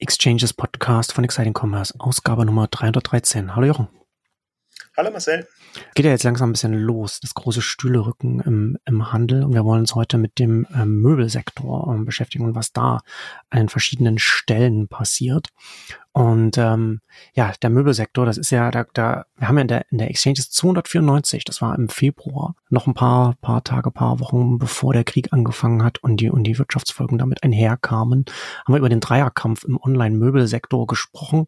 Exchanges Podcast von Exciting Commerce, Ausgabe Nummer 313. Hallo Jochen. Hallo Marcel. Geht ja jetzt langsam ein bisschen los, das große Stühlerücken im, im Handel. Und wir wollen uns heute mit dem ähm, Möbelsektor ähm, beschäftigen und was da an den verschiedenen Stellen passiert. Und ähm, ja, der Möbelsektor, das ist ja, da, da wir haben ja in der, in der Exchange 294, das war im Februar, noch ein paar, paar Tage, paar Wochen bevor der Krieg angefangen hat und die, und die Wirtschaftsfolgen damit einherkamen, haben wir über den Dreierkampf im Online-Möbelsektor gesprochen.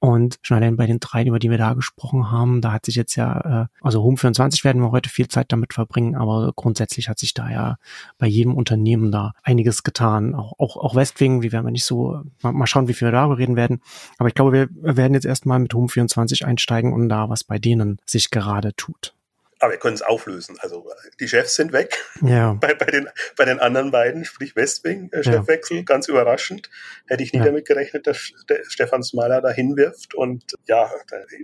Und schon allein bei den dreien, über die wir da gesprochen haben, da hat sich jetzt ja, äh, also Home24 werden wir heute viel Zeit damit verbringen, aber grundsätzlich hat sich da ja bei jedem Unternehmen da einiges getan. Auch, auch, auch Westwing, wie werden wir nicht so, mal, mal schauen, wie viel wir darüber reden werden. Aber ich glaube, wir werden jetzt erstmal mit Home24 einsteigen und da, was bei denen sich gerade tut. Aber wir können es auflösen. Also die Chefs sind weg. Ja. Bei, bei, den, bei den anderen beiden, sprich Westwing, äh, Chefwechsel, ja. ganz überraschend. Hätte ich nie ja. damit gerechnet, dass der Stefan Smaler da hinwirft und ja,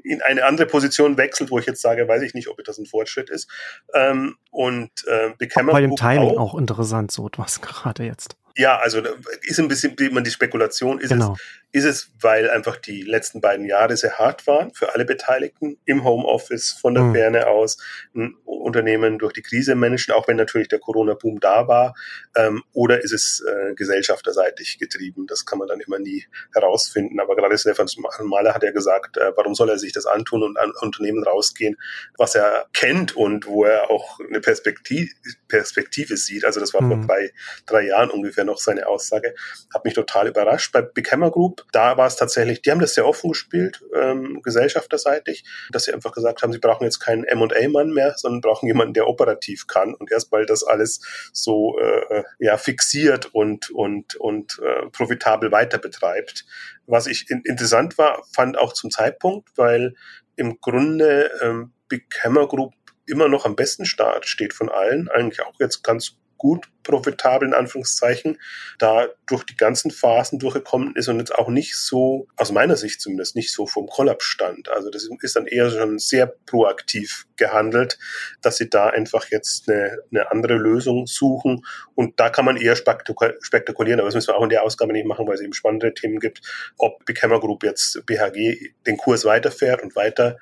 in eine andere Position wechselt, wo ich jetzt sage, weiß ich nicht, ob das ein Fortschritt ist. Ähm, und äh, Bei dem Timing auch, auch interessant, so was gerade jetzt. Ja, also ist ein bisschen, wie man die Spekulation, ist genau. es ist es, weil einfach die letzten beiden Jahre sehr hart waren für alle Beteiligten im Homeoffice, von der mhm. Ferne aus, ein Unternehmen durch die Krise managen, auch wenn natürlich der Corona-Boom da war, ähm, oder ist es äh, gesellschafterseitig getrieben? Das kann man dann immer nie herausfinden. Aber gerade Stefan Mahler hat ja gesagt, äh, warum soll er sich das antun und an Unternehmen rausgehen, was er kennt und wo er auch eine Perspektive, Perspektive sieht. Also das war mhm. vor drei, drei Jahren ungefähr noch seine Aussage. Hat mich total überrascht. Bei Big Hammer Da war es tatsächlich, die haben das sehr offen gespielt, ähm, gesellschafterseitig, dass sie einfach gesagt haben, sie brauchen jetzt keinen M&A-Mann mehr, sondern brauchen jemanden, der operativ kann und erstmal das alles so äh, ja, fixiert und, und, und äh, profitabel weiter betreibt. Was ich in, interessant war, fand auch zum Zeitpunkt, weil im Grunde ähm, Big Hammer Group immer noch am besten Start steht von allen, eigentlich auch jetzt ganz gut profitabel in Anführungszeichen, da durch die ganzen Phasen durchgekommen ist und jetzt auch nicht so, aus meiner Sicht zumindest, nicht so vom Kollaps stand. Also das ist dann eher schon sehr proaktiv gehandelt, dass sie da einfach jetzt eine, eine andere Lösung suchen und da kann man eher spektakulieren, aber das müssen wir auch in der Ausgabe nicht machen, weil es eben spannende Themen gibt, ob Camera Group jetzt BHG den Kurs weiterfährt und weiter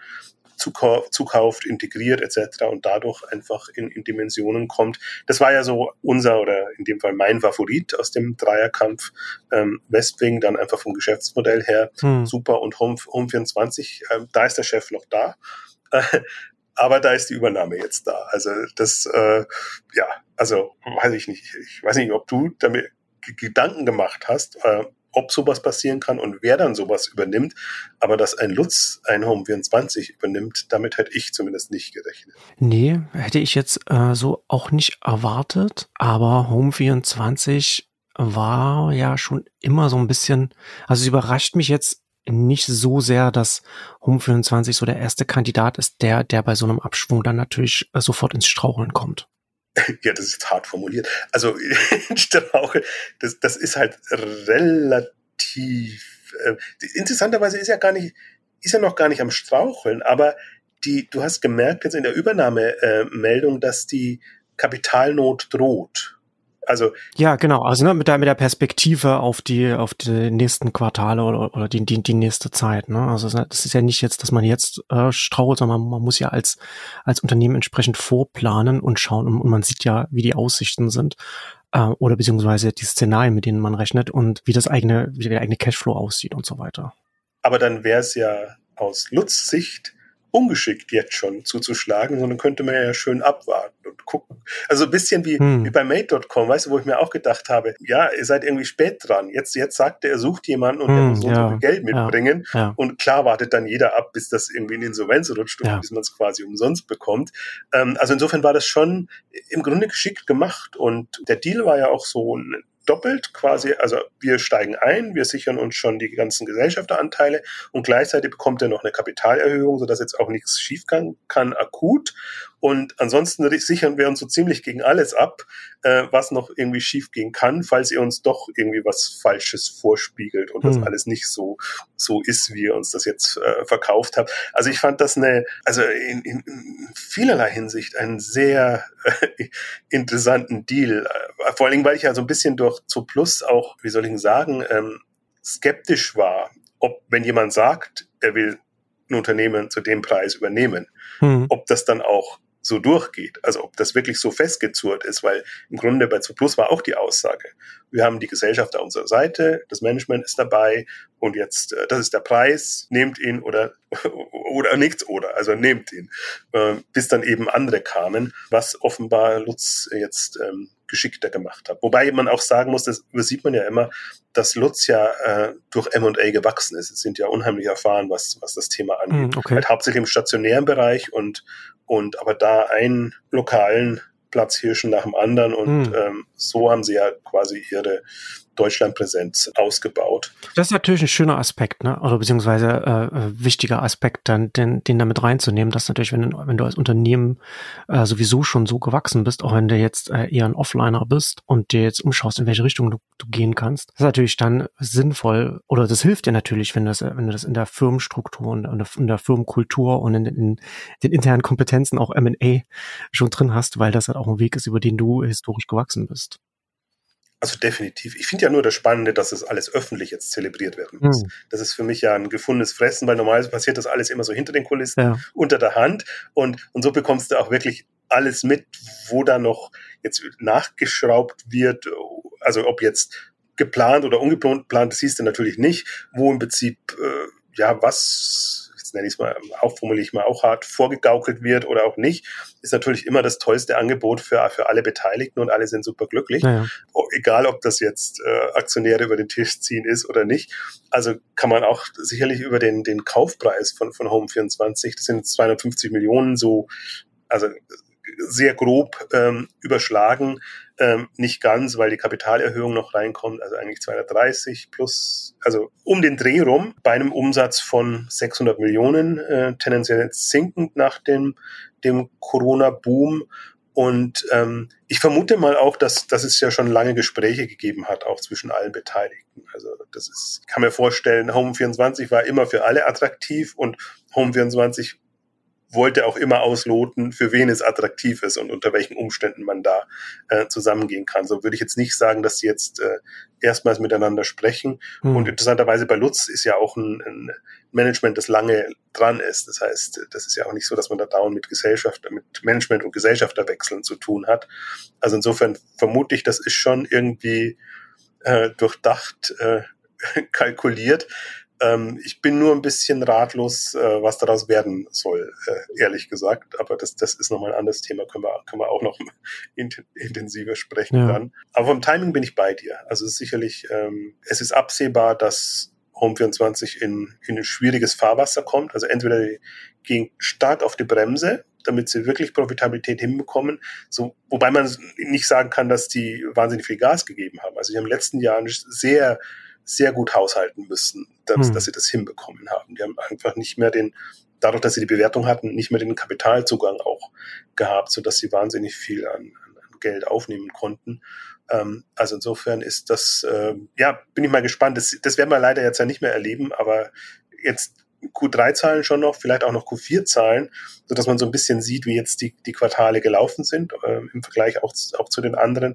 zukauft, integriert etc. und dadurch einfach in, in Dimensionen kommt. Das war ja so unser oder in dem Fall mein Favorit aus dem Dreierkampf ähm, Westwing, dann einfach vom Geschäftsmodell her hm. super und Home, Home 24, ähm, da ist der Chef noch da. aber da ist die Übernahme jetzt da. Also das, äh, ja, also weiß ich nicht. Ich weiß nicht, ob du damit Gedanken gemacht hast, äh, ob sowas passieren kann und wer dann sowas übernimmt. Aber dass ein Lutz ein Home 24 übernimmt, damit hätte ich zumindest nicht gerechnet. Nee, hätte ich jetzt äh, so auch nicht erwartet. Aber Home 24 war ja schon immer so ein bisschen, also es überrascht mich jetzt nicht so sehr, dass Home24 so der erste Kandidat ist, der, der bei so einem Abschwung dann natürlich äh, sofort ins Straucheln kommt. ja, das ist hart formuliert. Also Strauche, das, das ist halt relativ. Äh, interessanterweise ist ja gar nicht, ist ja noch gar nicht am Straucheln, aber die, du hast gemerkt jetzt in der Übernahmemeldung, äh, dass die Kapitalnot droht. Also ja, genau. Also ne, mit der mit der Perspektive auf die auf die nächsten Quartale oder, oder die, die die nächste Zeit. Ne? Also das ist ja nicht jetzt, dass man jetzt äh, straucht, sondern man, man muss ja als als Unternehmen entsprechend vorplanen und schauen und, und man sieht ja, wie die Aussichten sind äh, oder beziehungsweise die Szenarien, mit denen man rechnet und wie das eigene wie der eigene Cashflow aussieht und so weiter. Aber dann wäre es ja aus Nutzsicht ungeschickt jetzt schon zuzuschlagen, sondern könnte man ja schön abwarten und gucken. Also ein bisschen wie, hm. wie bei Mate.com, weißt du, wo ich mir auch gedacht habe, ja, ihr seid irgendwie spät dran. Jetzt, jetzt sagt er, er sucht jemanden und hm, er muss so, ja, viel Geld mitbringen. Ja, ja. Und klar wartet dann jeder ab, bis das irgendwie in Insolvenz rutscht und bis man es quasi umsonst bekommt. Ähm, also insofern war das schon im Grunde geschickt gemacht. Und der Deal war ja auch so ein doppelt quasi, also wir steigen ein, wir sichern uns schon die ganzen Gesellschafteranteile und gleichzeitig bekommt er noch eine Kapitalerhöhung, sodass jetzt auch nichts schief kann, kann akut. Und ansonsten sichern wir uns so ziemlich gegen alles ab, äh, was noch irgendwie schief gehen kann, falls ihr uns doch irgendwie was Falsches vorspiegelt und hm. das alles nicht so, so ist, wie ihr uns das jetzt äh, verkauft habt. Also ich fand das eine, also in, in vielerlei Hinsicht einen sehr äh, interessanten Deal. Äh, vor allen Dingen, weil ich ja so ein bisschen durch zu Plus auch, wie soll ich sagen, ähm, skeptisch war, ob, wenn jemand sagt, er will ein Unternehmen zu dem Preis übernehmen, hm. ob das dann auch so durchgeht. Also ob das wirklich so festgezurrt ist, weil im Grunde bei 2 Plus war auch die Aussage. Wir haben die Gesellschaft auf unserer Seite, das Management ist dabei und jetzt, äh, das ist der Preis, nehmt ihn oder, oder nichts oder, also nehmt ihn. Äh, bis dann eben andere kamen, was offenbar Lutz jetzt ähm, geschickter gemacht hat. Wobei man auch sagen muss, das übersieht man ja immer, dass Lutz ja äh, durch M&A gewachsen ist. Sie sind ja unheimlich erfahren, was, was das Thema angeht. Mm, okay. Halt hauptsächlich im stationären Bereich und, und aber da einen lokalen Platzhirschen nach dem anderen und mm. ähm, so haben sie ja quasi ihre Deutschlandpräsenz ausgebaut. Das ist natürlich ein schöner Aspekt, ne? Oder beziehungsweise äh, äh, wichtiger Aspekt, dann den, den damit reinzunehmen, dass natürlich, wenn, wenn du als Unternehmen äh, sowieso schon so gewachsen bist, auch wenn du jetzt äh, eher ein Offliner bist und dir jetzt umschaust, in welche Richtung du, du gehen kannst, das ist natürlich dann sinnvoll oder das hilft dir natürlich, wenn du das, wenn du das in der Firmenstruktur und in der, in der Firmenkultur und in, in den internen Kompetenzen auch M&A schon drin hast, weil das halt auch ein Weg ist, über den du historisch gewachsen bist. Also definitiv. Ich finde ja nur das Spannende, dass es alles öffentlich jetzt zelebriert werden muss. Mhm. Das ist für mich ja ein gefundenes Fressen, weil normalerweise passiert das alles immer so hinter den Kulissen, ja. unter der Hand. Und, und so bekommst du auch wirklich alles mit, wo da noch jetzt nachgeschraubt wird. Also ob jetzt geplant oder ungeplant, das siehst du natürlich nicht, wo im Prinzip, äh, ja, was nenne ich es mal, auch formuliere ich mal auch hart, vorgegaukelt wird oder auch nicht, ist natürlich immer das tollste Angebot für, für alle Beteiligten und alle sind super glücklich. Ja. Egal, ob das jetzt äh, Aktionäre über den Tisch ziehen ist oder nicht. Also kann man auch sicherlich über den, den Kaufpreis von, von Home24, das sind 250 Millionen, so, also sehr grob ähm, überschlagen. Ähm, nicht ganz, weil die Kapitalerhöhung noch reinkommt, also eigentlich 230 plus, also um den Dreh rum, bei einem Umsatz von 600 Millionen, äh, tendenziell sinkend nach dem, dem Corona-Boom. Und ähm, ich vermute mal auch, dass, dass es ja schon lange Gespräche gegeben hat, auch zwischen allen Beteiligten. Also das ist, kann mir vorstellen, Home 24 war immer für alle attraktiv und Home 24 wollte auch immer ausloten, für wen es attraktiv ist und unter welchen Umständen man da äh, zusammengehen kann. So würde ich jetzt nicht sagen, dass sie jetzt äh, erstmals miteinander sprechen. Mhm. Und interessanterweise bei Lutz ist ja auch ein, ein, Management, das lange dran ist. Das heißt, das ist ja auch nicht so, dass man da dauernd mit Gesellschaft, mit Management und Gesellschafterwechseln zu tun hat. Also insofern vermute ich, das ist schon irgendwie äh, durchdacht, äh, kalkuliert. Ähm, ich bin nur ein bisschen ratlos, äh, was daraus werden soll, äh, ehrlich gesagt. Aber das, das ist nochmal ein anderes Thema, können wir, können wir auch noch intensiver sprechen ja. dann. Aber vom Timing bin ich bei dir. Also es ist sicherlich, ähm, es ist absehbar, dass Home24 in, in ein schwieriges Fahrwasser kommt. Also entweder gehen stark auf die Bremse, damit sie wirklich Profitabilität hinbekommen. So, wobei man nicht sagen kann, dass die wahnsinnig viel Gas gegeben haben. Also sie haben den letzten Jahren sehr sehr gut haushalten müssen, dass, hm. dass sie das hinbekommen haben. Die haben einfach nicht mehr den, dadurch, dass sie die Bewertung hatten, nicht mehr den Kapitalzugang auch gehabt, so dass sie wahnsinnig viel an, an Geld aufnehmen konnten. Ähm, also insofern ist das, äh, ja, bin ich mal gespannt. Das, das werden wir leider jetzt ja nicht mehr erleben, aber jetzt Q3-Zahlen schon noch, vielleicht auch noch Q4-Zahlen, so dass man so ein bisschen sieht, wie jetzt die, die Quartale gelaufen sind, äh, im Vergleich auch, auch zu den anderen.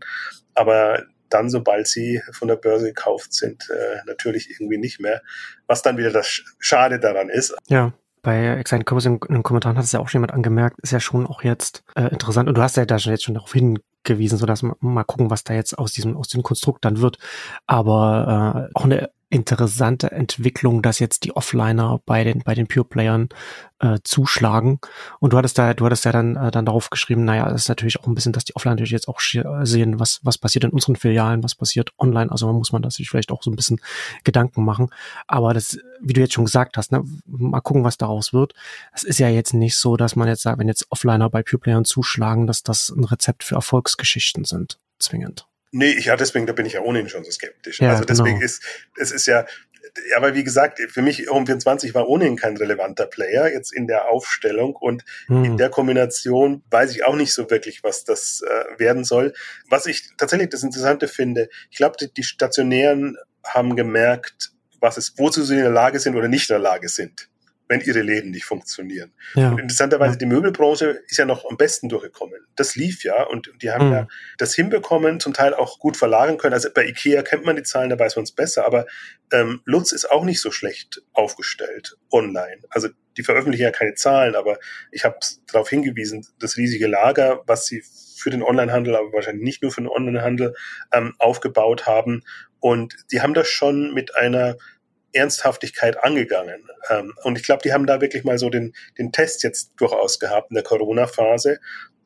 Aber dann, sobald sie von der Börse gekauft sind, äh, natürlich irgendwie nicht mehr. Was dann wieder das Schade daran ist. Ja. Bei Exciting Commerce in, den Kommentaren hat es ja auch schon jemand angemerkt, ist ja schon auch jetzt äh, interessant. Und du hast ja da schon jetzt schon darauf hingewiesen, so dass man mal gucken, was da jetzt aus diesem, aus dem Konstrukt dann wird. Aber äh, auch eine interessante Entwicklung, dass jetzt die Offliner bei den bei den Pure Playern äh, zuschlagen. Und du hattest da, du hattest ja dann äh, dann darauf geschrieben, naja, das ist natürlich auch ein bisschen, dass die Offliner natürlich jetzt auch sehen, was was passiert in unseren Filialen, was passiert online. Also man muss man das sich vielleicht auch so ein bisschen Gedanken machen. Aber das, wie du jetzt schon gesagt hast, ne, mal gucken, was daraus wird. Es ist ja jetzt nicht so, dass man jetzt sagt, wenn jetzt Offliner bei Pure Playern zuschlagen, dass das ein Rezept für Erfolgsgeschichten sind, zwingend. Nee, ich, ja, deswegen, da bin ich ja ohnehin schon so skeptisch. Ja, also deswegen genau. ist, es ist ja, ja, aber wie gesagt, für mich Home24 war ohnehin kein relevanter Player jetzt in der Aufstellung und hm. in der Kombination weiß ich auch nicht so wirklich, was das äh, werden soll. Was ich tatsächlich das Interessante finde, ich glaube, die, die Stationären haben gemerkt, was es, wozu sie in der Lage sind oder nicht in der Lage sind wenn ihre Läden nicht funktionieren. Ja. Und interessanterweise, die Möbelbranche ist ja noch am besten durchgekommen. Das lief ja und die haben mhm. ja das hinbekommen, zum Teil auch gut verlagern können. Also bei Ikea kennt man die Zahlen, da weiß man es besser, aber ähm, Lutz ist auch nicht so schlecht aufgestellt online. Also die veröffentlichen ja keine Zahlen, aber ich habe darauf hingewiesen, das riesige Lager, was sie für den Onlinehandel, aber wahrscheinlich nicht nur für den Onlinehandel ähm, aufgebaut haben. Und die haben das schon mit einer Ernsthaftigkeit angegangen. Ähm, und ich glaube, die haben da wirklich mal so den, den Test jetzt durchaus gehabt in der Corona-Phase,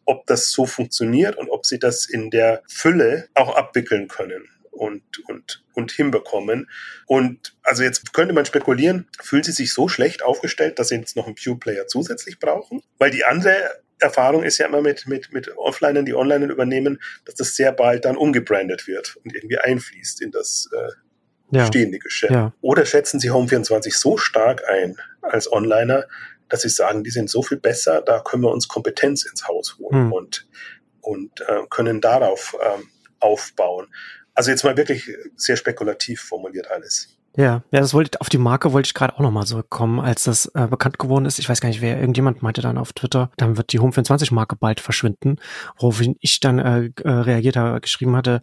ob das so funktioniert und ob sie das in der Fülle auch abwickeln können und, und, und hinbekommen. Und also jetzt könnte man spekulieren, fühlen sie sich so schlecht aufgestellt, dass sie jetzt noch einen Pure-Player zusätzlich brauchen? Weil die andere Erfahrung ist ja immer mit, mit, mit Offlinern, die online übernehmen, dass das sehr bald dann umgebrandet wird und irgendwie einfließt in das äh, ja. stehende Geschäft. Ja. Oder schätzen Sie Home24 so stark ein als Onliner, dass Sie sagen, die sind so viel besser, da können wir uns Kompetenz ins Haus holen hm. und, und äh, können darauf ähm, aufbauen. Also jetzt mal wirklich sehr spekulativ formuliert alles. Ja, ja, das wollte auf die Marke wollte ich gerade auch nochmal zurückkommen, als das äh, bekannt geworden ist. Ich weiß gar nicht, wer irgendjemand meinte dann auf Twitter, dann wird die Home24 Marke bald verschwinden, woraufhin ich dann äh, äh, reagiert habe, geschrieben hatte,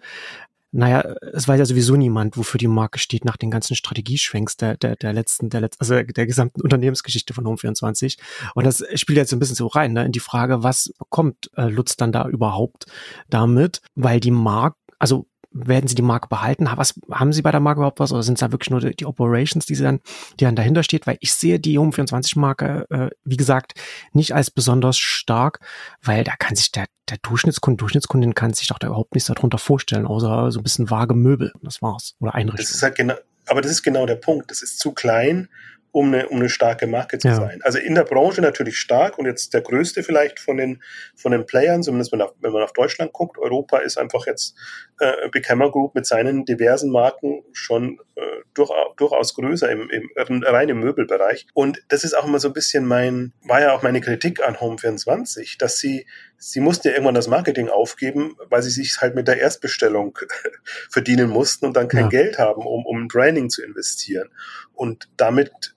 naja, es weiß ja sowieso niemand, wofür die Marke steht nach den ganzen Strategieschwenks der, der, der letzten, der letzten, also der gesamten Unternehmensgeschichte von Home24. Und das spielt jetzt so ein bisschen so rein, ne, in die Frage, was kommt äh, Lutz dann da überhaupt damit? Weil die Marke, also werden sie die Marke behalten? Was, haben sie bei der Marke überhaupt was oder sind es da wirklich nur die, die, Operations, die sie dann, die dann dahinter steht? Weil ich sehe die Home24-Marke, äh, wie gesagt, nicht als besonders stark, weil da kann sich der, der Durchschnittskunde, Durchschnittskundin kann sich doch da überhaupt nichts darunter vorstellen, außer so ein bisschen vage Möbel. Das war's. Oder Einrichtung. Das ist halt genau, aber das ist genau der Punkt. Das ist zu klein um eine, um eine starke Marke zu ja. sein. Also in der Branche natürlich stark und jetzt der größte vielleicht von den, von den Playern, zumindest wenn, auf, wenn man auf Deutschland guckt. Europa ist einfach jetzt äh, Becamer Group mit seinen diversen Marken schon äh, durch, durchaus größer im, im reinen Möbelbereich. Und das ist auch immer so ein bisschen mein, war ja auch meine Kritik an Home24, dass sie, sie mussten ja irgendwann das Marketing aufgeben, weil sie sich halt mit der Erstbestellung verdienen mussten und dann kein ja. Geld haben, um, um Branding zu investieren. Und damit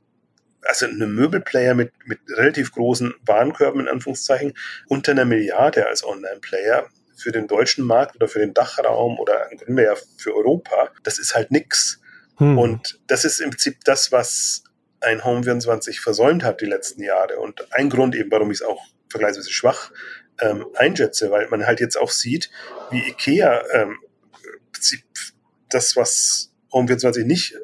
also eine Möbelplayer mit, mit relativ großen Warenkörben in Anführungszeichen unter einer Milliarde als Online-Player für den deutschen Markt oder für den Dachraum oder im Grunde ja für Europa, das ist halt nix. Hm. Und das ist im Prinzip das, was ein Home24 versäumt hat die letzten Jahre. Und ein Grund eben, warum ich es auch vergleichsweise schwach ähm, einschätze, weil man halt jetzt auch sieht, wie IKEA ähm, das, was Home24 nicht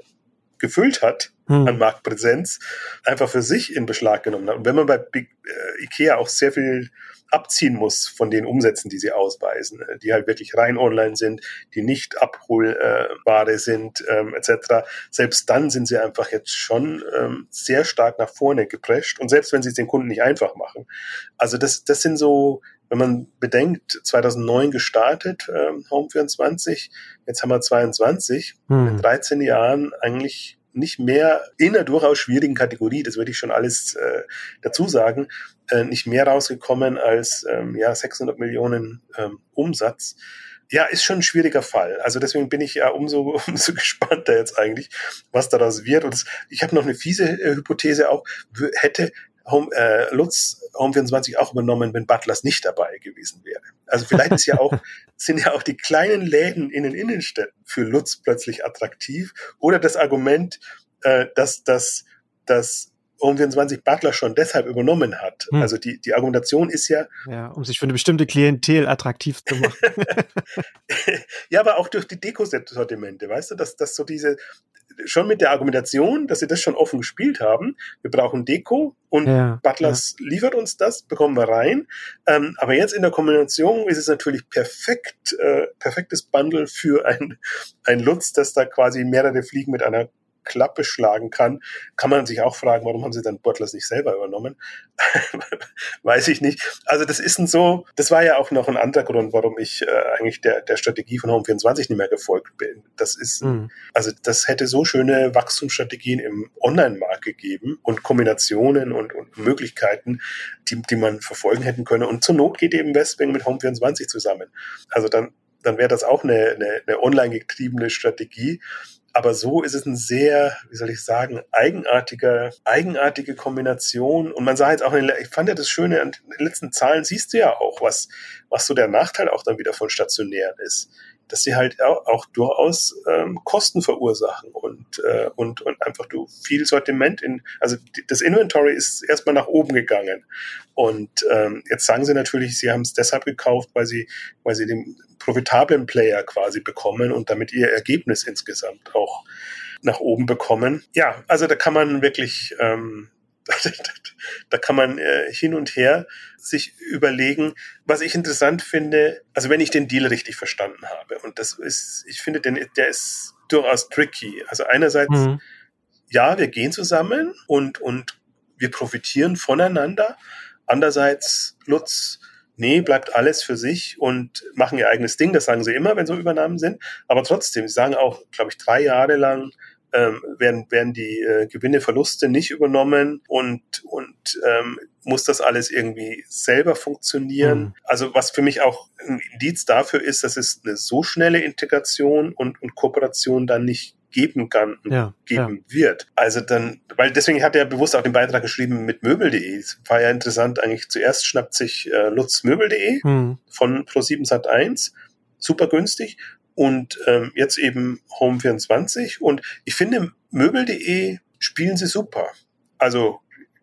gefüllt hat, hm. an Marktpräsenz einfach für sich in Beschlag genommen hat. Und wenn man bei Big, äh, IKEA auch sehr viel abziehen muss von den Umsätzen, die sie ausweisen, äh, die halt wirklich rein online sind, die nicht abholbare sind, ähm, etc. Selbst dann sind sie einfach jetzt schon ähm, sehr stark nach vorne geprescht und selbst wenn sie es den Kunden nicht einfach machen. Also das, das sind so, wenn man bedenkt, 2009 gestartet, ähm, Home24, jetzt haben wir 22, hm. in 13 Jahren eigentlich nicht mehr in einer durchaus schwierigen Kategorie, das würde ich schon alles äh, dazu sagen, äh, nicht mehr rausgekommen als ähm, ja 600 Millionen ähm, Umsatz. Ja, ist schon ein schwieriger Fall. Also deswegen bin ich ja umso, umso gespannter jetzt eigentlich, was daraus wird. Und ich habe noch eine fiese äh, Hypothese auch. Hätte Home, äh, Lutz Home24 auch übernommen, wenn Butlers nicht dabei gewesen wäre. Also vielleicht ist ja auch, sind ja auch die kleinen Läden in den Innenstädten für Lutz plötzlich attraktiv. Oder das Argument, äh, dass, dass, dass Home24 Butler schon deshalb übernommen hat. Hm. Also die, die Argumentation ist ja. Ja, um sich für eine bestimmte Klientel attraktiv zu machen. ja, aber auch durch die Dekosortimente, weißt du, dass, dass so diese, schon mit der Argumentation, dass sie das schon offen gespielt haben. Wir brauchen Deko und ja, Butlers ja. liefert uns das, bekommen wir rein. Ähm, aber jetzt in der Kombination ist es natürlich perfekt, äh, perfektes Bundle für ein, ein Lutz, das da quasi mehrere Fliegen mit einer Klappe schlagen kann, kann man sich auch fragen, warum haben sie dann Butlers nicht selber übernommen? Weiß ich nicht. Also das ist ein so, das war ja auch noch ein anderer Grund, warum ich äh, eigentlich der, der Strategie von Home24 nicht mehr gefolgt bin. Das ist, mhm. also das hätte so schöne Wachstumsstrategien im Online-Markt gegeben und Kombinationen und, und Möglichkeiten, die, die man verfolgen hätten können. Und zur Not geht eben Westwing mit Home24 zusammen. Also dann dann wäre das auch eine, eine, eine online getriebene Strategie. Aber so ist es ein sehr, wie soll ich sagen, eigenartiger, eigenartige Kombination. Und man sah jetzt auch, in, ich fand ja das Schöne an den letzten Zahlen, siehst du ja auch, was, was so der Nachteil auch dann wieder von stationären ist dass sie halt auch, durchaus ähm, Kosten verursachen und, äh, und, und einfach du viel Sortiment in, also das Inventory ist erstmal nach oben gegangen. Und ähm, jetzt sagen sie natürlich, sie haben es deshalb gekauft, weil sie, weil sie den profitablen Player quasi bekommen und damit ihr Ergebnis insgesamt auch nach oben bekommen. Ja, also da kann man wirklich ähm, da kann man äh, hin und her sich überlegen. Was ich interessant finde, also wenn ich den Deal richtig verstanden habe, und das ist, ich finde, den, der ist durchaus tricky. Also einerseits, mhm. ja, wir gehen zusammen und, und wir profitieren voneinander. Andererseits, Lutz, nee, bleibt alles für sich und machen ihr eigenes Ding. Das sagen sie immer, wenn so Übernahmen sind. Aber trotzdem, sie sagen auch, glaube ich, drei Jahre lang, ähm, werden, werden die äh, Gewinne, Verluste nicht übernommen und, und ähm, muss das alles irgendwie selber funktionieren. Mhm. Also was für mich auch ein Indiz dafür ist, dass es eine so schnelle Integration und, und Kooperation dann nicht geben kann und ja, geben ja. wird. Also dann, weil deswegen hat er bewusst auch den Beitrag geschrieben mit möbel.de. Es war ja interessant, eigentlich zuerst schnappt sich äh, Lutz möbel.de mhm. von Pro7 Sat1 super günstig und ähm, jetzt eben Home24. Und ich finde, Möbel.de spielen sie super. Also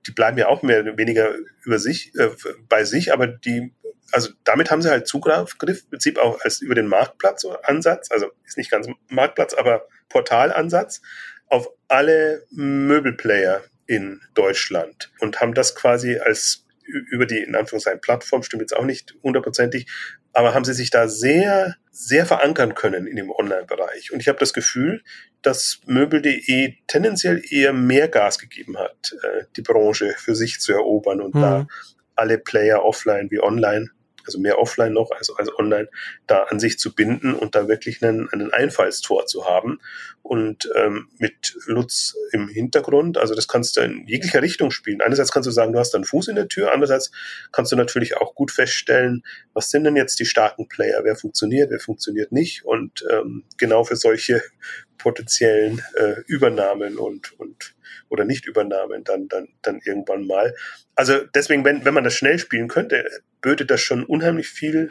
die bleiben ja auch mehr oder weniger über sich, äh, bei sich, aber die, also damit haben sie halt Zugriff, im Prinzip auch als über den Marktplatz-Ansatz, also ist nicht ganz Marktplatz, aber Portalansatz, auf alle Möbelplayer in Deutschland und haben das quasi als über die, in Anführungszeichen, Plattform, stimmt jetzt auch nicht hundertprozentig, aber haben sie sich da sehr, sehr verankern können in dem Online-Bereich. Und ich habe das Gefühl, dass Möbel.de tendenziell eher mehr Gas gegeben hat, äh, die Branche für sich zu erobern und mhm. da alle Player offline wie online also mehr offline noch als, als online, da an sich zu binden und da wirklich einen, einen Einfallstor zu haben. Und ähm, mit Lutz im Hintergrund, also das kannst du in jeglicher Richtung spielen. Einerseits kannst du sagen, du hast einen Fuß in der Tür, andererseits kannst du natürlich auch gut feststellen, was sind denn jetzt die starken Player, wer funktioniert, wer funktioniert nicht. Und ähm, genau für solche potenziellen äh, Übernahmen und, und oder Nicht-Übernahmen dann, dann, dann irgendwann mal. Also deswegen, wenn, wenn man das schnell spielen könnte, böte das schon unheimlich viel,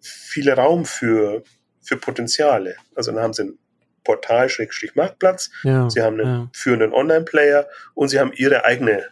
viel Raum für, für Potenziale. Also dann haben sie ein Portal, Schrägstrich Marktplatz, ja, sie haben einen ja. führenden Online-Player und sie haben ihre eigene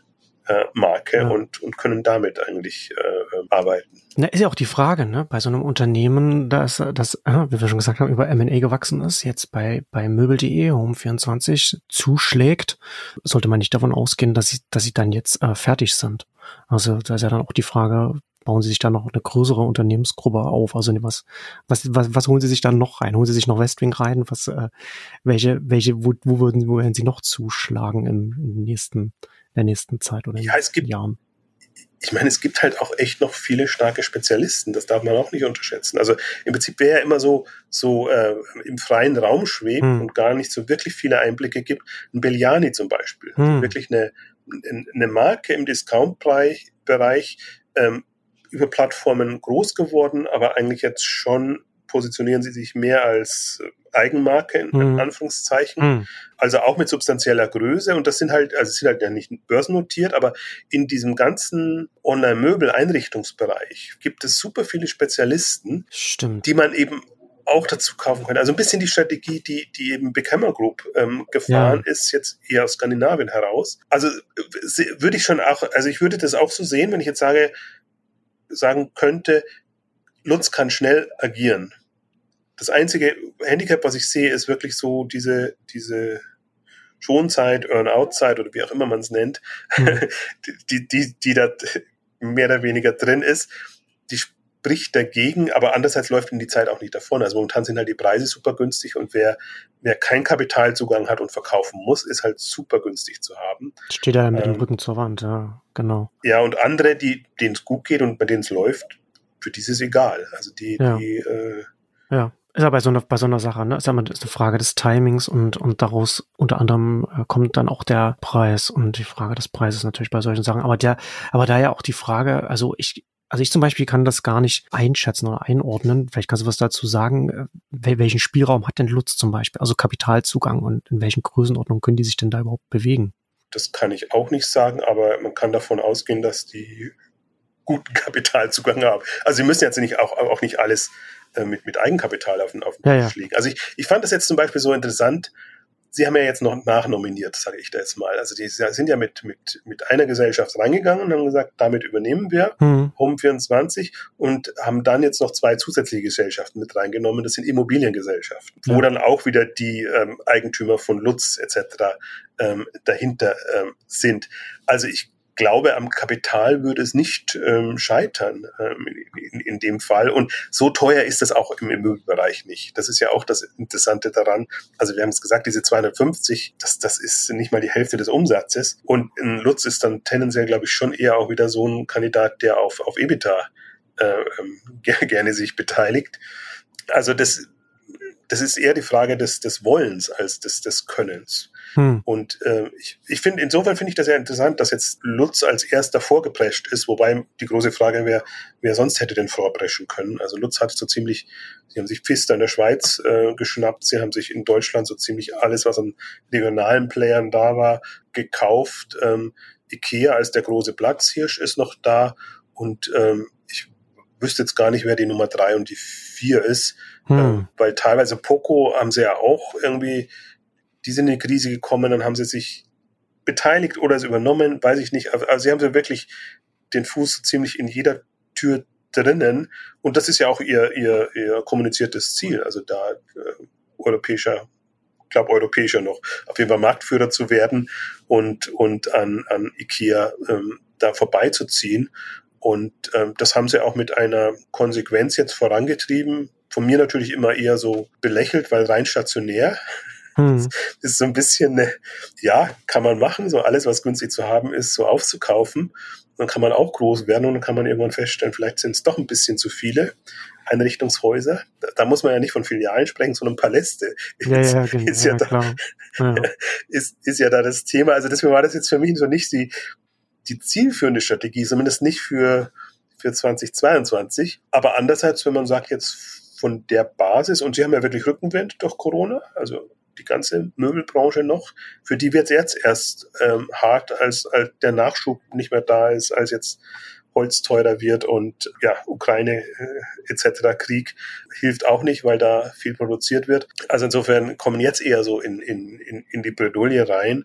äh, Marke ja. und, und können damit eigentlich äh, arbeiten. Na, ist ja auch die Frage, ne, bei so einem Unternehmen, das, das wie wir schon gesagt haben, über M&A gewachsen ist, jetzt bei, bei Möbel.de, Home24 zuschlägt, sollte man nicht davon ausgehen, dass sie, dass sie dann jetzt äh, fertig sind. Also da ist ja dann auch die Frage, bauen sie sich da noch eine größere Unternehmensgruppe auf? Also was, was, was, was holen sie sich dann noch rein? Holen sie sich noch Westwing rein? Was, äh, welche, welche, wo, wo würden, wo werden sie noch zuschlagen im, im nächsten der nächsten Zeit oder in ja, es gibt, Jahren. Ich meine, es gibt halt auch echt noch viele starke Spezialisten, das darf man auch nicht unterschätzen. Also im Prinzip, wer ja immer so, so äh, im freien Raum schwebt hm. und gar nicht so wirklich viele Einblicke gibt, ein Belliani zum Beispiel, hm. wirklich eine, eine Marke im Discount-Bereich, ähm, über Plattformen groß geworden, aber eigentlich jetzt schon positionieren sie sich mehr als Eigenmarke in mhm. Anführungszeichen, mhm. also auch mit substanzieller Größe und das sind halt, also sind halt ja nicht börsennotiert, aber in diesem ganzen Online-Möbel-Einrichtungsbereich gibt es super viele Spezialisten, Stimmt. die man eben auch dazu kaufen kann. Also ein bisschen die Strategie, die, die eben Beckhammer Group ähm, gefahren ja. ist, jetzt eher aus Skandinavien heraus. Also würde ich schon auch, also ich würde das auch so sehen, wenn ich jetzt sage, sagen könnte, Lutz kann schnell agieren das einzige Handicap, was ich sehe, ist wirklich so diese, diese Schonzeit, Earn-out-Zeit oder wie auch immer man es nennt, mhm. die, die, die da mehr oder weniger drin ist. Die spricht dagegen, aber andererseits läuft in die Zeit auch nicht davon. Also momentan sind halt die Preise super günstig und wer, wer keinen Kapitalzugang hat und verkaufen muss, ist halt super günstig zu haben. Steht da mit ähm, dem Rücken zur Wand, ja, genau. Ja, und andere, die, denen es gut geht und bei denen es läuft, für die ist es egal. Also die, ja. die äh, ja. Ist ja bei so einer, bei so einer Sache, ne? Ist ja mal ist eine Frage des Timings und, und daraus unter anderem äh, kommt dann auch der Preis und die Frage des Preises natürlich bei solchen Sachen. Aber der, aber da ja auch die Frage, also ich, also ich zum Beispiel kann das gar nicht einschätzen oder einordnen. Vielleicht kannst du was dazu sagen. Äh, welchen Spielraum hat denn Lutz zum Beispiel? Also Kapitalzugang und in welchen Größenordnungen können die sich denn da überhaupt bewegen? Das kann ich auch nicht sagen, aber man kann davon ausgehen, dass die guten Kapitalzugang haben. Also sie müssen jetzt nicht auch, auch nicht alles äh, mit, mit Eigenkapital auf den, auf den ja, Tisch legen. Also ich, ich fand das jetzt zum Beispiel so interessant, Sie haben ja jetzt noch nachnominiert, sage ich da jetzt mal. Also die sind ja mit, mit, mit einer Gesellschaft reingegangen und haben gesagt, damit übernehmen wir mhm. Home24 und haben dann jetzt noch zwei zusätzliche Gesellschaften mit reingenommen. Das sind Immobiliengesellschaften, ja. wo dann auch wieder die ähm, Eigentümer von Lutz etc. Ähm, dahinter ähm, sind. Also ich glaube, am Kapital würde es nicht ähm, scheitern ähm, in, in, dem Fall. Und so teuer ist es auch im Immobilienbereich nicht. Das ist ja auch das Interessante daran. Also wir haben es gesagt, diese 250, das, das ist nicht mal die Hälfte des Umsatzes. Und ein Lutz ist dann tendenziell, glaube ich, schon eher auch wieder so ein Kandidat, der auf, auf EBITDA äh, ähm, gerne sich beteiligt. Also das, das ist eher die Frage des, des Wollens als des, des Könnens. Hm. Und äh, ich, ich finde, insofern finde ich das ja interessant, dass jetzt Lutz als erster vorgeprescht ist, wobei die große Frage wäre, wer sonst hätte denn vorpreschen können. Also Lutz hat so ziemlich, sie haben sich Pfister in der Schweiz äh, geschnappt, sie haben sich in Deutschland so ziemlich alles, was an regionalen Playern da war, gekauft. Ähm, Ikea als der große Platzhirsch ist noch da und ähm, wüsste jetzt gar nicht, wer die Nummer drei und die vier ist, hm. ähm, weil teilweise Poco haben sie ja auch irgendwie die sind in die Krise gekommen, dann haben sie sich beteiligt oder es übernommen, weiß ich nicht. Aber sie haben so wirklich den Fuß ziemlich in jeder Tür drinnen. Und das ist ja auch ihr, ihr, ihr kommuniziertes Ziel. Also da äh, europäischer, ich glaube europäischer noch, auf jeden Fall Marktführer zu werden und, und an, an IKEA ähm, da vorbeizuziehen. Und ähm, das haben sie auch mit einer Konsequenz jetzt vorangetrieben. Von mir natürlich immer eher so belächelt, weil rein stationär. Hm. Ist so ein bisschen, ja, kann man machen, so alles, was günstig zu haben ist, so aufzukaufen. Dann kann man auch groß werden und dann kann man irgendwann feststellen, vielleicht sind es doch ein bisschen zu viele Einrichtungshäuser. Da, muss man ja nicht von Filialen sprechen, sondern Paläste. Ja, ist, ja, genau, ist, ja, da, ja. Ist, ist ja da das Thema. Also deswegen war das jetzt für mich so nicht die, die zielführende Strategie, zumindest nicht für, für 2022. Aber andererseits, wenn man sagt, jetzt von der Basis, und sie haben ja wirklich Rückenwind durch Corona, also die ganze Möbelbranche noch, für die wird es jetzt erst ähm, hart, als, als der Nachschub nicht mehr da ist, als jetzt Holz teurer wird und ja, Ukraine äh, etc. Krieg hilft auch nicht, weil da viel produziert wird. Also insofern kommen jetzt eher so in, in, in, in die Bredouille rein.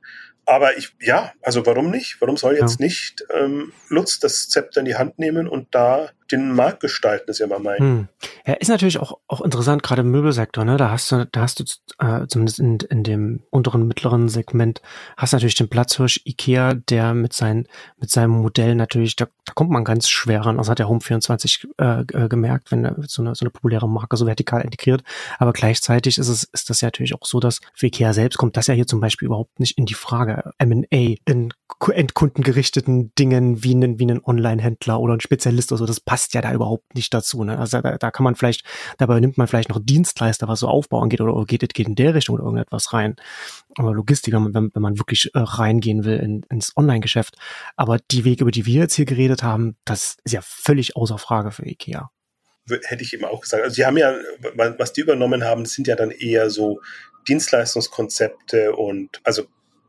Aber ich, ja, also warum nicht? Warum soll jetzt ja. nicht ähm, Lutz das Zepter in die Hand nehmen und da den Markt gestalten, ist ja mal mein. Hm. Ja, ist natürlich auch, auch interessant, gerade im Möbelsektor, ne? Da hast du, da hast du äh, zumindest in, in dem unteren, mittleren Segment, hast natürlich den Platzhirsch IKEA, der mit, sein, mit seinem Modell natürlich, da, da kommt man ganz schwer ran. Das hat der Home24 äh, äh, gemerkt, wenn so eine, so eine populäre Marke so vertikal integriert. Aber gleichzeitig ist es, ist das ja natürlich auch so, dass für IKEA selbst kommt das ja hier zum Beispiel überhaupt nicht in die Frage. M&A in endkundengerichteten Dingen wie einen, wie einen Online-Händler oder ein Spezialist oder so, das passt ja da überhaupt nicht dazu. Ne? Also da, da kann man vielleicht, dabei nimmt man vielleicht noch Dienstleister, was so Aufbau angeht oder geht, geht in der Richtung oder irgendetwas rein. Oder Logistik, wenn, wenn man wirklich äh, reingehen will in, ins Online-Geschäft. Aber die Wege, über die wir jetzt hier geredet haben, das ist ja völlig außer Frage für IKEA hätte ich eben auch gesagt. Also sie haben ja, was die übernommen haben, sind ja dann eher so Dienstleistungskonzepte und also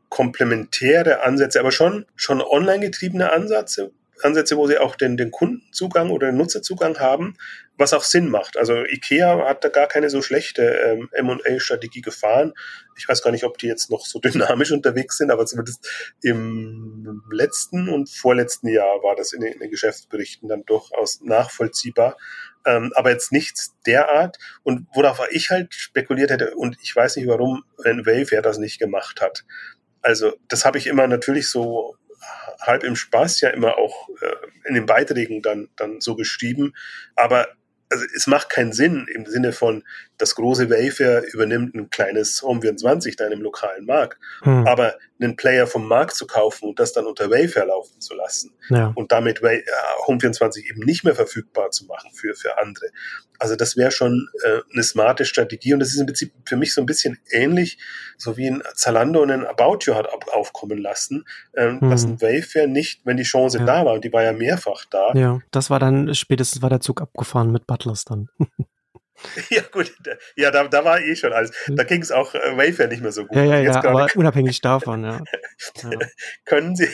komplementäre Ansätze, aber schon, schon online getriebene Ansätze, Ansätze, wo sie auch den, den Kundenzugang oder den Nutzerzugang haben, was auch Sinn macht. Also IKEA hat da gar keine so schlechte ähm, M&A-Strategie gefahren. Ich weiß gar nicht, ob die jetzt noch so dynamisch unterwegs sind, aber zumindest im letzten und vorletzten Jahr war das in den, in den Geschäftsberichten dann durchaus nachvollziehbar. Ähm, aber jetzt nichts derart. Und worauf ich halt spekuliert hätte, und ich weiß nicht, warum ein Wayfair das nicht gemacht hat. Also das habe ich immer natürlich so halb im Spaß ja immer auch äh, in den Beiträgen dann, dann so geschrieben. Aber also es macht keinen Sinn im Sinne von, das große Wayfair übernimmt ein kleines Home 24 da in einem lokalen Markt. Hm. Aber einen Player vom Markt zu kaufen und das dann unter Wayfair laufen zu lassen ja. und damit Way, äh, Home24 eben nicht mehr verfügbar zu machen für, für andere. Also das wäre schon äh, eine smarte Strategie und das ist im Prinzip für mich so ein bisschen ähnlich, so wie ein Zalando einen About You hat aufkommen lassen, ähm, hm. dass ein Wayfair nicht, wenn die Chance ja. da war, und die war ja mehrfach da. Ja, das war dann, spätestens war der Zug abgefahren mit Butlers dann. Ja, gut. Ja, da, da war eh schon alles. Da ging es auch äh, Wayfair nicht mehr so gut. Ja, ja, ja, aber unabhängig davon, ja. ja. können Sie,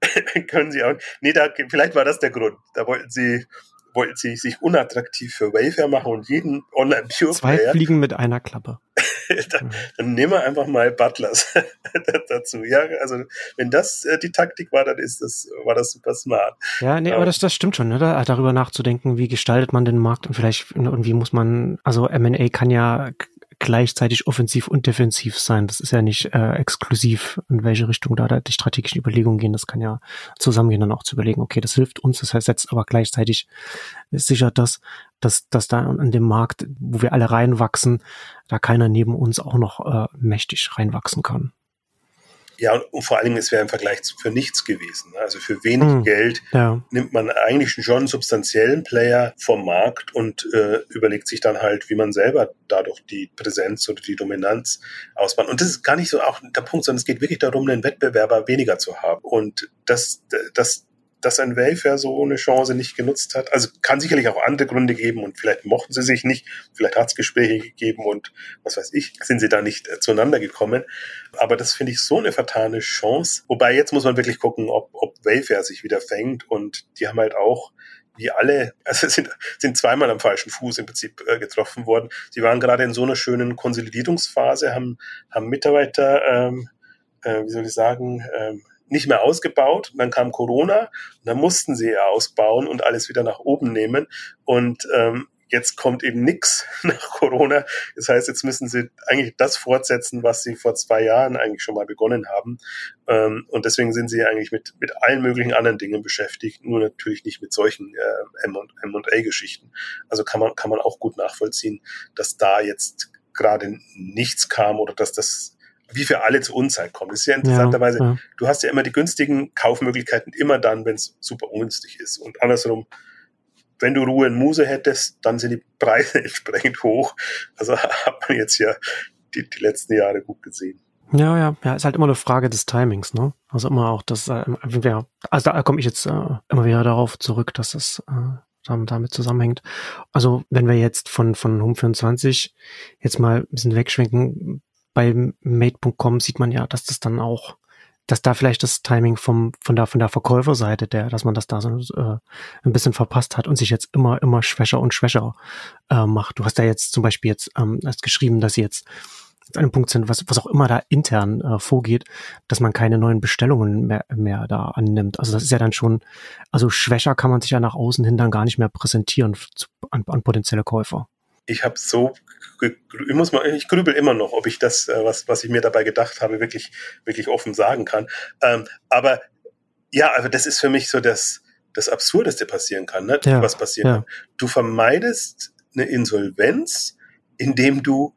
können Sie auch, nee, da, vielleicht war das der Grund. Da wollten Sie, wollten Sie sich unattraktiv für Wayfair machen und jeden Online-Pure Zwei Fliegen mit einer Klappe. dann, dann nehmen wir einfach mal Butlers dazu. Ja, also wenn das äh, die Taktik war, dann ist das, war das super smart. Ja, nee, aber das, das stimmt schon, oder? Darüber nachzudenken, wie gestaltet man den Markt und vielleicht irgendwie muss man, also M&A kann ja gleichzeitig offensiv und defensiv sein. Das ist ja nicht äh, exklusiv, in welche Richtung da, da die strategischen Überlegungen gehen. Das kann ja zusammengehen, dann auch zu überlegen, okay, das hilft uns, das heißt setzt aber gleichzeitig sichert das, dass, dass da an dem Markt, wo wir alle reinwachsen, da keiner neben uns auch noch äh, mächtig reinwachsen kann. Ja, und, vor allen Dingen, es wäre im Vergleich zu, für nichts gewesen. Ne? Also für wenig mhm. Geld ja. nimmt man eigentlich schon einen substanziellen Player vom Markt und äh, überlegt sich dann halt, wie man selber dadurch die Präsenz oder die Dominanz ausbaut. Und das ist gar nicht so auch der Punkt, sondern es geht wirklich darum, einen Wettbewerber weniger zu haben. Und das, das, dass ein Wayfair so eine Chance nicht genutzt hat. Also kann sicherlich auch andere Gründe geben und vielleicht mochten sie sich nicht, vielleicht hat es Gespräche gegeben und was weiß ich, sind sie da nicht äh, zueinander gekommen. Aber das finde ich so eine vertane Chance. Wobei jetzt muss man wirklich gucken, ob, ob Wayfair sich wieder fängt und die haben halt auch wie alle, also sind, sind zweimal am falschen Fuß im Prinzip äh, getroffen worden. Sie waren gerade in so einer schönen Konsolidierungsphase, haben, haben Mitarbeiter, ähm, äh, wie soll ich sagen, ähm, nicht mehr ausgebaut. dann kam Corona und dann mussten sie ja ausbauen und alles wieder nach oben nehmen. Und ähm, jetzt kommt eben nichts nach Corona. Das heißt, jetzt müssen sie eigentlich das fortsetzen, was sie vor zwei Jahren eigentlich schon mal begonnen haben. Ähm, und deswegen sind sie eigentlich mit, mit allen möglichen anderen Dingen beschäftigt, nur natürlich nicht mit solchen äh, M&A-Geschichten. Also kann man, kann man auch gut nachvollziehen, dass da jetzt gerade nichts kam oder dass das wie für alle zur Unzeit kommt. Das ist ja interessanterweise, ja, ja. du hast ja immer die günstigen Kaufmöglichkeiten immer dann, wenn es super ungünstig ist. Und andersrum, wenn du Ruhe und Muse hättest, dann sind die Preise entsprechend hoch. Also hat man jetzt ja die, die letzten Jahre gut gesehen. Ja, ja, ja, ist halt immer eine Frage des Timings, ne? Also immer auch das, äh, also da komme ich jetzt äh, immer wieder darauf zurück, dass das äh, damit zusammenhängt. Also wenn wir jetzt von, von Home 24 jetzt mal ein bisschen wegschwenken, bei Made.com sieht man ja, dass das dann auch, dass da vielleicht das Timing vom, von der, von der Verkäuferseite, der, dass man das da so äh, ein bisschen verpasst hat und sich jetzt immer, immer schwächer und schwächer äh, macht. Du hast ja jetzt zum Beispiel jetzt ähm, erst geschrieben, dass sie jetzt an einem Punkt sind, was, was auch immer da intern äh, vorgeht, dass man keine neuen Bestellungen mehr, mehr da annimmt. Also das ist ja dann schon, also schwächer kann man sich ja nach außen hin dann gar nicht mehr präsentieren an, an potenzielle Käufer ich habe so, ich muss mal, ich grübel immer noch, ob ich das, äh, was, was ich mir dabei gedacht habe, wirklich, wirklich offen sagen kann. Ähm, aber ja, also das ist für mich so das, das Absurdeste passieren kann, ne? Ja, was passieren ja. kann. Du vermeidest eine Insolvenz, indem du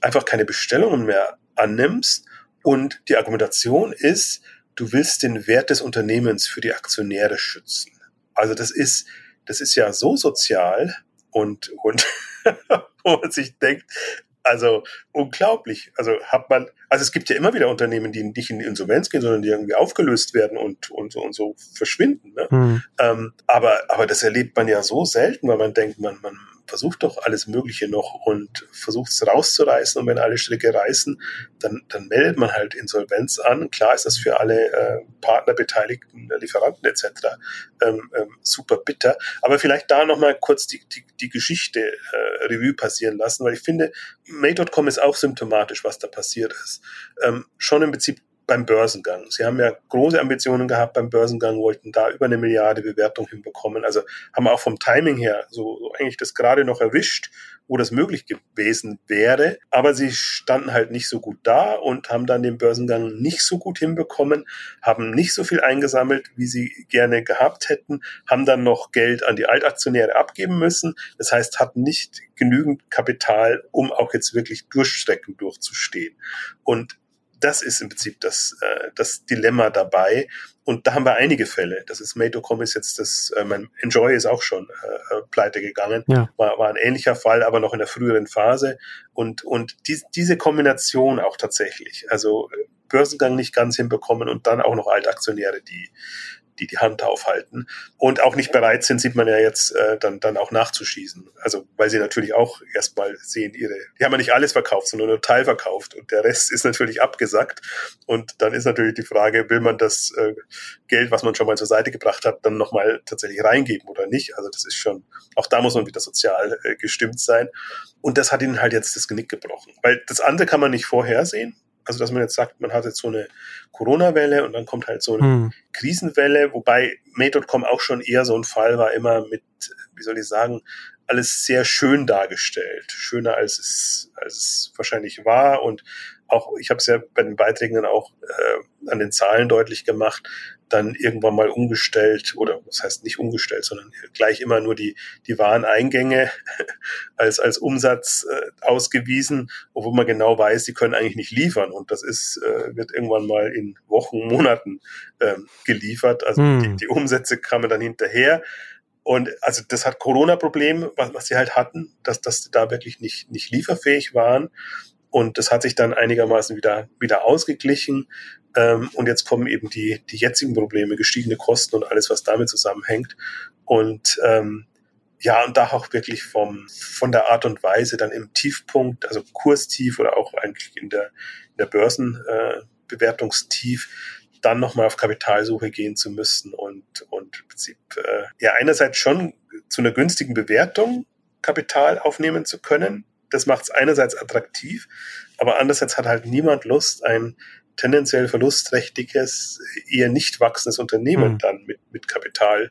einfach keine Bestellungen mehr annimmst und die Argumentation ist, du willst den Wert des Unternehmens für die Aktionäre schützen. Also das ist, das ist ja so sozial und, und wo man sich denkt, also unglaublich. Also hat man, also es gibt ja immer wieder Unternehmen, die nicht in die Insolvenz gehen, sondern die irgendwie aufgelöst werden und, und, und so verschwinden. Ne? Mhm. Ähm, aber, aber das erlebt man ja so selten, weil man denkt, man, man, versucht doch alles Mögliche noch und versucht es rauszureißen. Und wenn alle Stricke reißen, dann, dann meldet man halt Insolvenz an. Klar ist das für alle äh, Partner, Beteiligten, Lieferanten etc. Ähm, ähm, super bitter. Aber vielleicht da nochmal kurz die, die, die Geschichte äh, Revue passieren lassen, weil ich finde, May.com ist auch symptomatisch, was da passiert ist. Ähm, schon im Prinzip beim Börsengang. Sie haben ja große Ambitionen gehabt beim Börsengang, wollten da über eine Milliarde Bewertung hinbekommen. Also haben auch vom Timing her so, so eigentlich das gerade noch erwischt, wo das möglich gewesen wäre. Aber sie standen halt nicht so gut da und haben dann den Börsengang nicht so gut hinbekommen, haben nicht so viel eingesammelt, wie sie gerne gehabt hätten, haben dann noch Geld an die Altaktionäre abgeben müssen. Das heißt, hatten nicht genügend Kapital, um auch jetzt wirklich Durchstrecken durchzustehen. Und das ist im Prinzip das, äh, das Dilemma dabei. Und da haben wir einige Fälle. Das ist Made.com ist jetzt das, äh, mein Enjoy ist auch schon äh, äh, pleite gegangen. Ja. War, war ein ähnlicher Fall, aber noch in der früheren Phase. Und, und die, diese Kombination auch tatsächlich, also Börsengang nicht ganz hinbekommen und dann auch noch Altaktionäre, die, die die Hand aufhalten. Und auch nicht bereit sind, sieht man ja jetzt äh, dann dann auch nachzuschießen. Also weil sie natürlich auch erstmal sehen ihre, die haben ja nicht alles verkauft, sondern nur Teil verkauft. Und der Rest ist natürlich abgesackt. Und dann ist natürlich die Frage, will man das äh, Geld, was man schon mal zur Seite gebracht hat, dann nochmal tatsächlich reingeben oder nicht? Also das ist schon, auch da muss man wieder sozial äh, gestimmt sein. Und das hat ihnen halt jetzt das Genick gebrochen, weil das andere kann man nicht vorhersehen also dass man jetzt sagt, man hat jetzt so eine Corona-Welle und dann kommt halt so eine hm. Krisenwelle, wobei Made.com auch schon eher so ein Fall war, immer mit, wie soll ich sagen, alles sehr schön dargestellt, schöner als es, als es wahrscheinlich war und auch, ich habe es ja bei den Beiträgen dann auch äh, an den Zahlen deutlich gemacht, dann irgendwann mal umgestellt oder was heißt nicht umgestellt, sondern gleich immer nur die, die Wareneingänge als, als Umsatz äh, ausgewiesen, obwohl man genau weiß, die können eigentlich nicht liefern und das ist, äh, wird irgendwann mal in Wochen, Monaten ähm, geliefert. Also hm. die, die Umsätze kamen dann hinterher. Und also das hat Corona-Problem, was, was sie halt hatten, dass, dass sie da wirklich nicht, nicht lieferfähig waren. Und das hat sich dann einigermaßen wieder, wieder ausgeglichen. Ähm, und jetzt kommen eben die, die jetzigen Probleme, gestiegene Kosten und alles, was damit zusammenhängt. Und ähm, ja, und da auch wirklich vom, von der Art und Weise dann im Tiefpunkt, also Kurstief oder auch eigentlich in der, in der Börsenbewertungstief, äh, dann nochmal auf Kapitalsuche gehen zu müssen und, und im Prinzip äh, ja einerseits schon zu einer günstigen Bewertung Kapital aufnehmen zu können, das macht es einerseits attraktiv, aber andererseits hat halt niemand Lust, ein tendenziell verlustträchtiges, eher nicht wachsendes Unternehmen mhm. dann mit, mit Kapital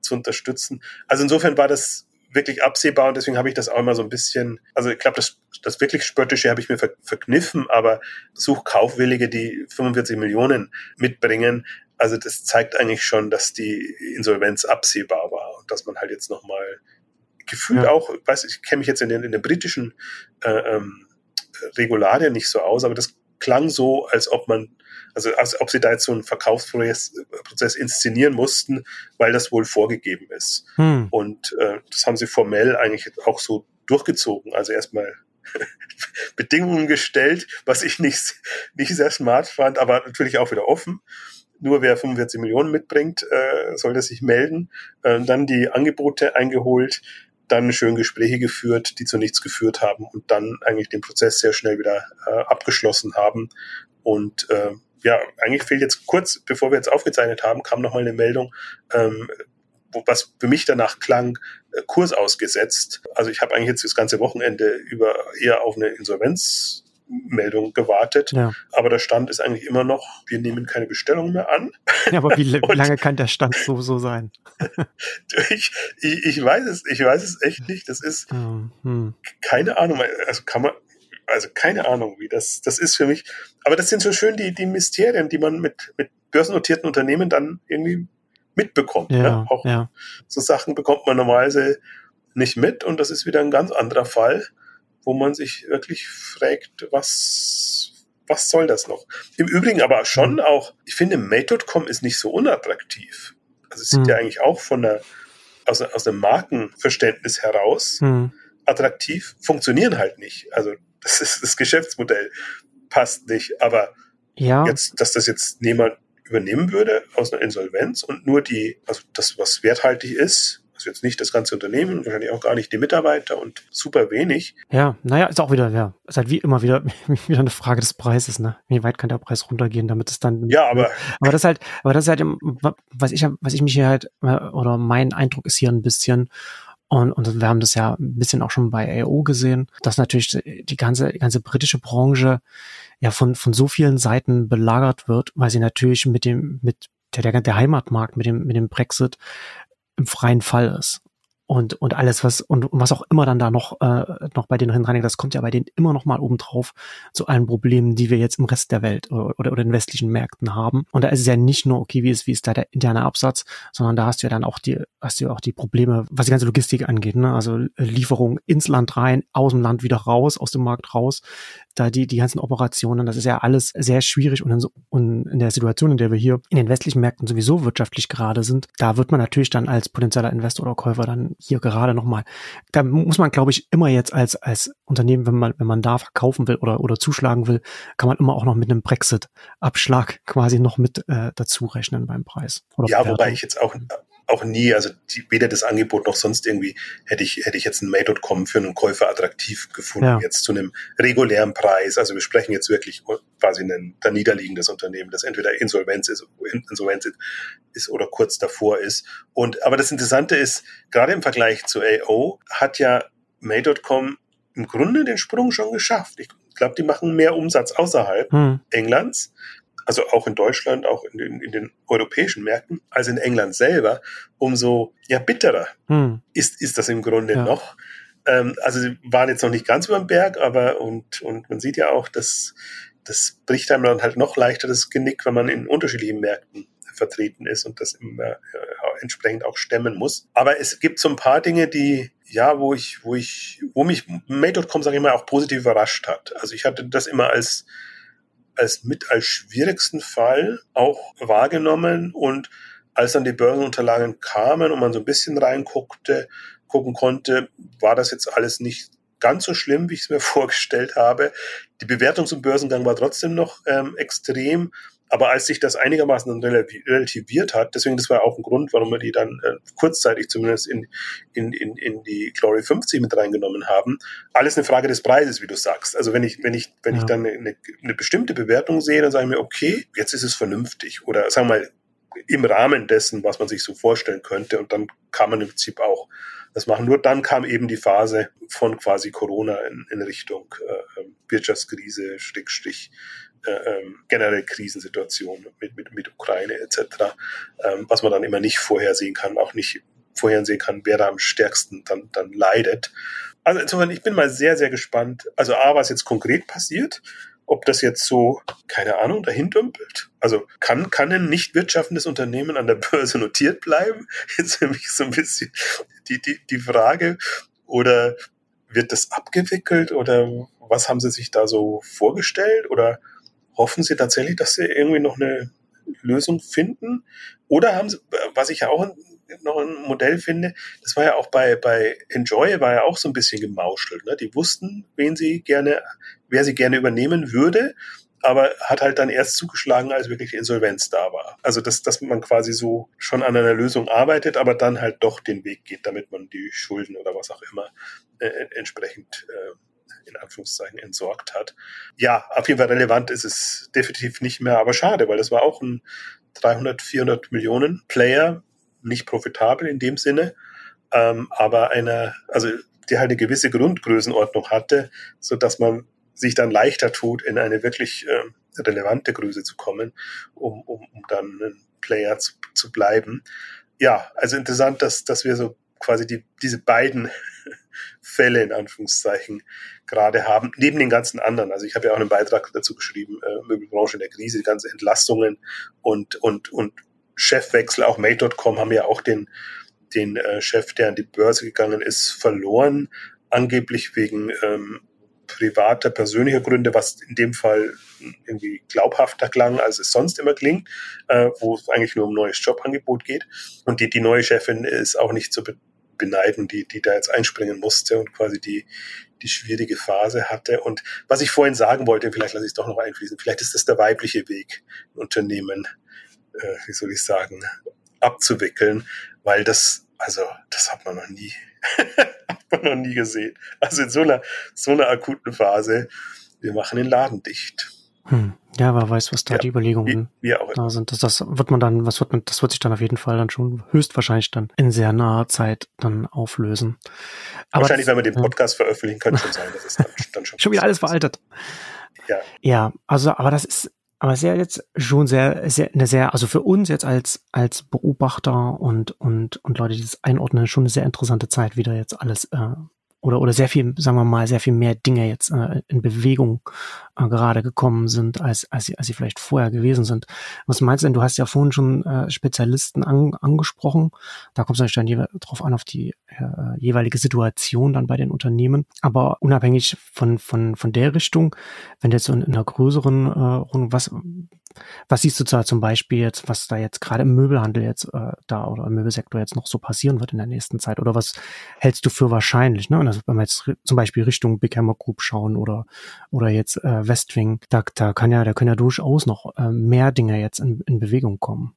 zu unterstützen. Also insofern war das wirklich absehbar und deswegen habe ich das auch immer so ein bisschen, also ich glaube, das, das wirklich Spöttische habe ich mir ver, verkniffen, aber Suchkaufwillige, die 45 Millionen mitbringen, also das zeigt eigentlich schon, dass die Insolvenz absehbar war und dass man halt jetzt nochmal gefühlt ja. auch, weiß ich kenne mich jetzt in den, in den britischen äh, ähm, Regularien nicht so aus, aber das klang so, als ob man, also als ob sie da jetzt so einen Verkaufsprozess Prozess inszenieren mussten, weil das wohl vorgegeben ist. Hm. Und äh, das haben sie formell eigentlich auch so durchgezogen. Also erstmal Bedingungen gestellt, was ich nicht, nicht sehr smart fand, aber natürlich auch wieder offen. Nur wer 45 Millionen mitbringt, äh, soll das sich melden. Äh, dann die Angebote eingeholt, dann schön Gespräche geführt, die zu nichts geführt haben und dann eigentlich den Prozess sehr schnell wieder äh, abgeschlossen haben. Und äh, ja, eigentlich fehlt jetzt kurz, bevor wir jetzt aufgezeichnet haben, kam nochmal eine Meldung, ähm, wo, was für mich danach klang, äh, Kurs ausgesetzt. Also ich habe eigentlich jetzt das ganze Wochenende über eher auf eine Insolvenz Meldung gewartet. Ja. Aber der Stand ist eigentlich immer noch, wir nehmen keine Bestellung mehr an. Ja, aber wie, wie lange kann der Stand so, so sein? ich, ich, ich, weiß es, ich weiß es echt nicht. Das ist hm. keine Ahnung. Also kann man, also keine Ahnung, wie das, das ist für mich. Aber das sind so schön die, die Mysterien, die man mit, mit börsennotierten Unternehmen dann irgendwie mitbekommt. Ja, ne? Auch ja. so Sachen bekommt man normalerweise nicht mit und das ist wieder ein ganz anderer Fall wo man sich wirklich fragt, was, was soll das noch? Im Übrigen aber schon mhm. auch, ich finde, Made.com ist nicht so unattraktiv. Also es sieht mhm. ja eigentlich auch von der, aus, aus dem Markenverständnis heraus mhm. attraktiv, funktionieren halt nicht. Also das ist das Geschäftsmodell passt nicht. Aber ja. jetzt, dass das jetzt niemand übernehmen würde aus einer Insolvenz und nur die, also das, was werthaltig ist, also jetzt nicht das ganze Unternehmen, wahrscheinlich auch gar nicht die Mitarbeiter und super wenig. Ja, naja, ist auch wieder, ja, ist halt wie immer wieder, wieder eine Frage des Preises, ne? Wie weit kann der Preis runtergehen, damit es dann. Ja, aber. Aber das halt, aber das ist halt, was ich, was ich mich hier halt, äh, oder mein Eindruck ist hier ein bisschen, und, und wir haben das ja ein bisschen auch schon bei AO gesehen, dass natürlich die ganze, die ganze britische Branche ja von, von so vielen Seiten belagert wird, weil sie natürlich mit dem, mit der, der, der Heimatmarkt, mit dem, mit dem Brexit im freien Fall ist. Und, und alles, was, und, was auch immer dann da noch, äh, noch bei denen reinigt, das kommt ja bei denen immer noch mal oben drauf zu allen Problemen, die wir jetzt im Rest der Welt oder, oder, oder den westlichen Märkten haben. Und da ist es ja nicht nur, okay, wie ist, wie ist da der interne Absatz, sondern da hast du ja dann auch die, hast du ja auch die Probleme, was die ganze Logistik angeht, ne? Also äh, Lieferung ins Land rein, aus dem Land wieder raus, aus dem Markt raus, da die, die ganzen Operationen, das ist ja alles sehr schwierig und in, so, und in der Situation, in der wir hier in den westlichen Märkten sowieso wirtschaftlich gerade sind, da wird man natürlich dann als potenzieller Investor oder Käufer dann hier gerade nochmal, da muss man, glaube ich, immer jetzt als, als Unternehmen, wenn man, wenn man da verkaufen will oder, oder zuschlagen will, kann man immer auch noch mit einem Brexit-Abschlag quasi noch mit äh, dazu rechnen beim Preis. ja, wobei ich jetzt auch auch nie, also die, weder das Angebot noch sonst irgendwie hätte ich, hätte ich jetzt ein May.com für einen Käufer attraktiv gefunden, ja. jetzt zu einem regulären Preis. Also wir sprechen jetzt wirklich quasi ein da niederliegendes Unternehmen, das entweder Insolvenz ist, Insolvenz ist oder kurz davor ist. Und, aber das Interessante ist, gerade im Vergleich zu AO hat ja May.com im Grunde den Sprung schon geschafft. Ich glaube, die machen mehr Umsatz außerhalb hm. Englands also auch in Deutschland, auch in den, in den europäischen Märkten, als in England selber, umso ja bitterer hm. ist, ist das im Grunde ja. noch. Ähm, also sie waren jetzt noch nicht ganz über dem Berg, aber und, und man sieht ja auch, dass das bricht einem dann halt noch leichter das Genick, wenn man in unterschiedlichen Märkten vertreten ist und das immer äh, entsprechend auch stemmen muss. Aber es gibt so ein paar Dinge, die ja, wo ich, wo ich, wo mich May.com, sage ich mal, auch positiv überrascht hat. Also ich hatte das immer als als mit als schwierigsten Fall auch wahrgenommen und als dann die Börsenunterlagen kamen und man so ein bisschen reinguckte, gucken konnte, war das jetzt alles nicht ganz so schlimm, wie ich es mir vorgestellt habe. Die Bewertung zum Börsengang war trotzdem noch ähm, extrem aber als sich das einigermaßen relativiert hat, deswegen das war auch ein Grund, warum wir die dann äh, kurzzeitig zumindest in, in, in, in die Glory 50 mit reingenommen haben, alles eine Frage des Preises, wie du sagst. Also wenn ich, wenn ich, wenn ja. ich dann eine, eine bestimmte Bewertung sehe, dann sage ich mir, okay, jetzt ist es vernünftig. Oder sagen wir mal, im Rahmen dessen, was man sich so vorstellen könnte. Und dann kann man im Prinzip auch das machen. Nur dann kam eben die Phase von quasi Corona in, in Richtung äh, ähm, Wirtschaftskrise, Stickstich, ähm, generell Krisensituation mit, mit, mit Ukraine etc., ähm, was man dann immer nicht vorhersehen kann, auch nicht vorhersehen kann, wer da am stärksten dann, dann leidet. Also insofern, ich bin mal sehr, sehr gespannt. Also A, was jetzt konkret passiert, ob das jetzt so, keine Ahnung, dahin dümpelt. Also kann, kann ein nicht wirtschaftendes Unternehmen an der Börse notiert bleiben? Jetzt mich so ein bisschen die, die, die Frage. Oder wird das abgewickelt oder was haben Sie sich da so vorgestellt? Oder hoffen Sie tatsächlich, dass Sie irgendwie noch eine Lösung finden? Oder haben Sie, was ich ja auch noch ein Modell finde, das war ja auch bei, bei Enjoy, war ja auch so ein bisschen gemauschelt. Ne? Die wussten, wen sie gerne, wer sie gerne übernehmen würde, aber hat halt dann erst zugeschlagen, als wirklich Insolvenz da war. Also dass, dass man quasi so schon an einer Lösung arbeitet, aber dann halt doch den Weg geht, damit man die Schulden oder was auch immer äh, entsprechend äh, in Anführungszeichen entsorgt hat. Ja, auf jeden Fall relevant ist es definitiv nicht mehr, aber schade, weil das war auch ein 300, 400 Millionen Player, nicht profitabel in dem Sinne, ähm, aber eine, also die halt eine gewisse Grundgrößenordnung hatte, so dass man sich dann leichter tut, in eine wirklich äh, relevante Größe zu kommen, um, um, um dann ein Player zu, zu bleiben. Ja, also interessant, dass, dass wir so quasi die, diese beiden Fälle in Anführungszeichen gerade haben, neben den ganzen anderen. Also ich habe ja auch einen Beitrag dazu geschrieben, äh, Möbelbranche in der Krise, die ganzen Entlastungen und, und, und Chefwechsel, auch Mate.com haben ja auch den, den äh, Chef, der an die Börse gegangen ist, verloren, angeblich wegen ähm, privater, persönlicher Gründe, was in dem Fall irgendwie glaubhafter klang, als es sonst immer klingt, äh, wo es eigentlich nur um neues Jobangebot geht. Und die, die neue Chefin ist auch nicht zu beneiden, die, die da jetzt einspringen musste und quasi die, die schwierige Phase hatte. Und was ich vorhin sagen wollte, vielleicht lasse ich es doch noch einfließen, vielleicht ist das der weibliche Weg, Unternehmen, äh, wie soll ich sagen, abzuwickeln, weil das, also, das hat man noch nie, hat man noch nie gesehen. Also in so einer, so einer akuten Phase, wir machen den Laden dicht. Hm. Ja, wer weiß, was da ja, die Überlegungen wie, wie da sind. Das, das wird man dann, was wird man, das wird sich dann auf jeden Fall dann schon höchstwahrscheinlich dann in sehr naher Zeit dann auflösen. Aber Wahrscheinlich, wenn wir den Podcast ja. veröffentlichen, könnte schon sein, dass es dann, dann schon. schon wieder alles veraltet. Ja. Ja, also, aber das ist, Aber es ist ja jetzt schon sehr, sehr, eine sehr, also für uns jetzt als, als Beobachter und, und, und Leute, die das einordnen, schon eine sehr interessante Zeit, wie da jetzt alles äh, oder, oder sehr viel, sagen wir mal, sehr viel mehr Dinge jetzt äh, in Bewegung äh, gerade gekommen sind, als, als, sie, als sie vielleicht vorher gewesen sind. Was meinst du denn? Du hast ja vorhin schon äh, Spezialisten an, angesprochen. Da kommt es natürlich dann drauf an, auf die äh, jeweilige Situation dann bei den Unternehmen. Aber unabhängig von, von, von der Richtung, wenn du jetzt so in, in einer größeren äh, Runde, was, was siehst du da zum Beispiel jetzt, was da jetzt gerade im Möbelhandel jetzt äh, da oder im Möbelsektor jetzt noch so passieren wird in der nächsten Zeit? Oder was hältst du für wahrscheinlich? Ne? Also wenn wir jetzt zum Beispiel Richtung Big Hammer Group schauen oder oder jetzt äh, Westwing, da, da kann ja, da können ja durchaus noch äh, mehr Dinge jetzt in, in Bewegung kommen.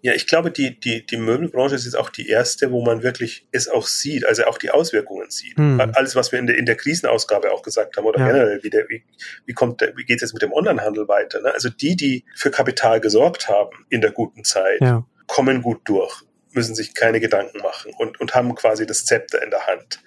Ja, ich glaube, die, die, die Möbelbranche ist jetzt auch die erste, wo man wirklich es auch sieht, also auch die Auswirkungen sieht. Mhm. Alles, was wir in der, in der Krisenausgabe auch gesagt haben oder ja. generell, wie, der, wie, wie, kommt der, wie geht es jetzt mit dem Onlinehandel weiter? Ne? Also die, die für Kapital gesorgt haben in der guten Zeit, ja. kommen gut durch, müssen sich keine Gedanken machen und, und haben quasi das Zepter in der Hand.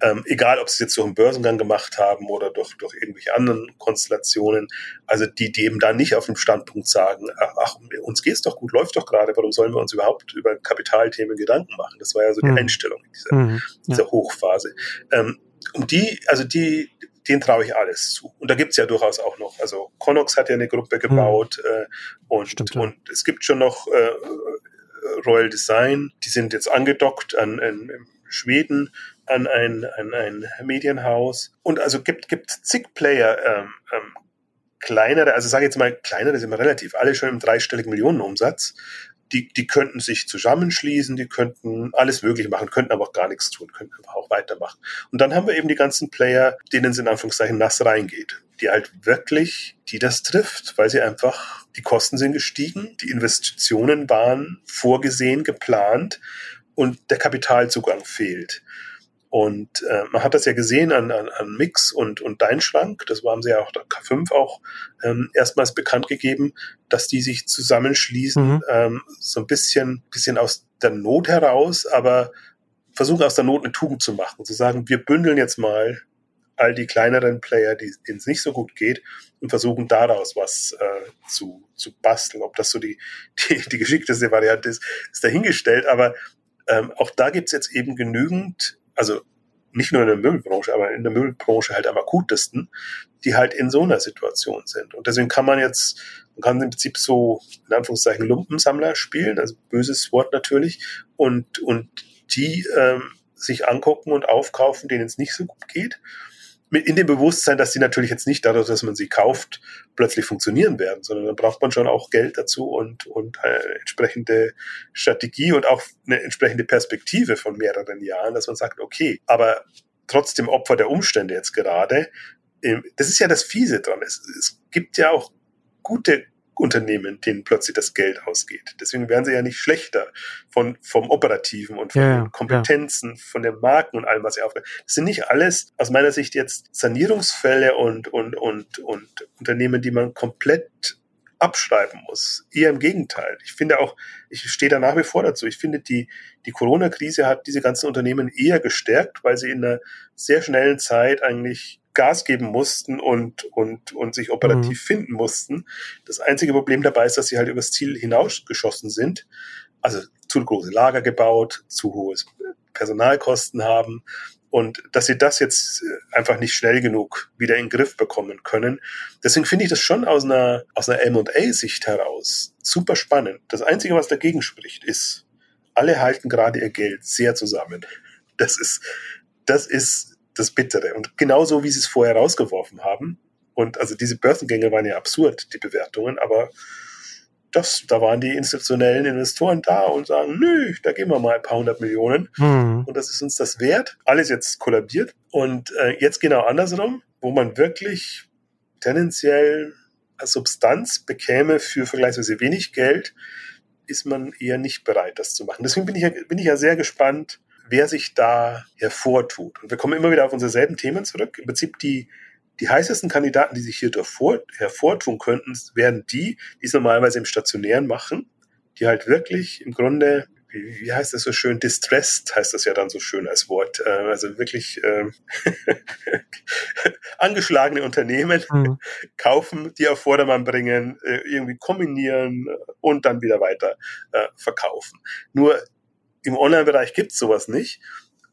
Ähm, egal, ob sie es jetzt durch einen Börsengang gemacht haben oder durch, durch irgendwelche anderen Konstellationen. Also die, die eben da nicht auf dem Standpunkt sagen, ach, ach uns geht's doch gut, läuft doch gerade, warum sollen wir uns überhaupt über Kapitalthemen Gedanken machen? Das war ja so die mhm. Einstellung in dieser, mhm, ja. dieser Hochphase. Ähm, um die, also die, den traue ich alles zu. Und da gibt's ja durchaus auch noch, also Connox hat ja eine Gruppe gebaut mhm. äh, und, Stimmt, ja. und es gibt schon noch äh, Royal Design, die sind jetzt angedockt an, an Schweden an ein, an ein Medienhaus. Und also gibt, gibt zig Player, ähm, ähm, kleinere, also sage jetzt mal kleinere sind wir relativ, alle schon im dreistelligen Millionenumsatz. Die, die könnten sich zusammenschließen, die könnten alles Mögliche machen, könnten aber auch gar nichts tun, könnten einfach auch weitermachen. Und dann haben wir eben die ganzen Player, denen es in Anführungszeichen nass reingeht, die halt wirklich, die das trifft, weil sie einfach, die Kosten sind gestiegen, die Investitionen waren vorgesehen, geplant und der Kapitalzugang fehlt. Und äh, man hat das ja gesehen an, an, an Mix und, und Dein Schrank, das haben sie ja auch der K5 auch ähm, erstmals bekannt gegeben, dass die sich zusammenschließen, mhm. ähm, so ein bisschen, bisschen aus der Not heraus, aber versuchen aus der Not eine Tugend zu machen, zu sagen, wir bündeln jetzt mal all die kleineren Player, denen es nicht so gut geht, und versuchen daraus was äh, zu, zu basteln. Ob das so die, die, die geschickteste Variante ist, ist dahingestellt, aber ähm, auch da gibt's jetzt eben genügend also nicht nur in der Möbelbranche, aber in der Möbelbranche halt am akutesten, die halt in so einer Situation sind. Und deswegen kann man jetzt, man kann im Prinzip so, in Anführungszeichen, Lumpensammler spielen, also böses Wort natürlich, und, und die ähm, sich angucken und aufkaufen, denen es nicht so gut geht in dem Bewusstsein, dass sie natürlich jetzt nicht dadurch, dass man sie kauft, plötzlich funktionieren werden, sondern dann braucht man schon auch Geld dazu und, und eine entsprechende Strategie und auch eine entsprechende Perspektive von mehreren Jahren, dass man sagt, okay, aber trotzdem Opfer der Umstände jetzt gerade. Ähm, das ist ja das Fiese dran. Es, es gibt ja auch gute Unternehmen, denen plötzlich das Geld ausgeht. Deswegen werden sie ja nicht schlechter von, vom Operativen und von ja, den Kompetenzen, ja. von den Marken und allem, was sie aufbauen. Das sind nicht alles aus meiner Sicht jetzt Sanierungsfälle und, und, und, und Unternehmen, die man komplett abschreiben muss. Eher im Gegenteil. Ich finde auch, ich stehe da nach wie vor dazu. Ich finde, die, die Corona-Krise hat diese ganzen Unternehmen eher gestärkt, weil sie in einer sehr schnellen Zeit eigentlich Gas geben mussten und, und, und sich operativ mhm. finden mussten. Das einzige Problem dabei ist, dass sie halt übers Ziel hinausgeschossen sind. Also zu große Lager gebaut, zu hohe Personalkosten haben und dass sie das jetzt einfach nicht schnell genug wieder in den Griff bekommen können. Deswegen finde ich das schon aus einer, aus einer M&A-Sicht heraus super spannend. Das Einzige, was dagegen spricht, ist, alle halten gerade ihr Geld sehr zusammen. Das ist, das ist das Bittere. Und genauso, wie sie es vorher rausgeworfen haben. Und also diese Börsengänge waren ja absurd, die Bewertungen, aber das, da waren die institutionellen Investoren da und sagen, nö, da geben wir mal ein paar hundert Millionen mhm. und das ist uns das wert. Alles jetzt kollabiert und äh, jetzt genau andersrum, wo man wirklich tendenziell Substanz bekäme für vergleichsweise wenig Geld, ist man eher nicht bereit, das zu machen. Deswegen bin ich ja, bin ich ja sehr gespannt, wer sich da hervortut. Und wir kommen immer wieder auf unsere selben Themen zurück. Im Prinzip die, die heißesten Kandidaten, die sich hier davor, hervortun könnten, wären die, die es normalerweise im Stationären machen, die halt wirklich im Grunde, wie, wie heißt das so schön, distressed heißt das ja dann so schön als Wort. Äh, also wirklich äh, angeschlagene Unternehmen mhm. kaufen, die auf Vordermann bringen, äh, irgendwie kombinieren und dann wieder weiter äh, verkaufen. Nur im Online-Bereich gibt es sowas nicht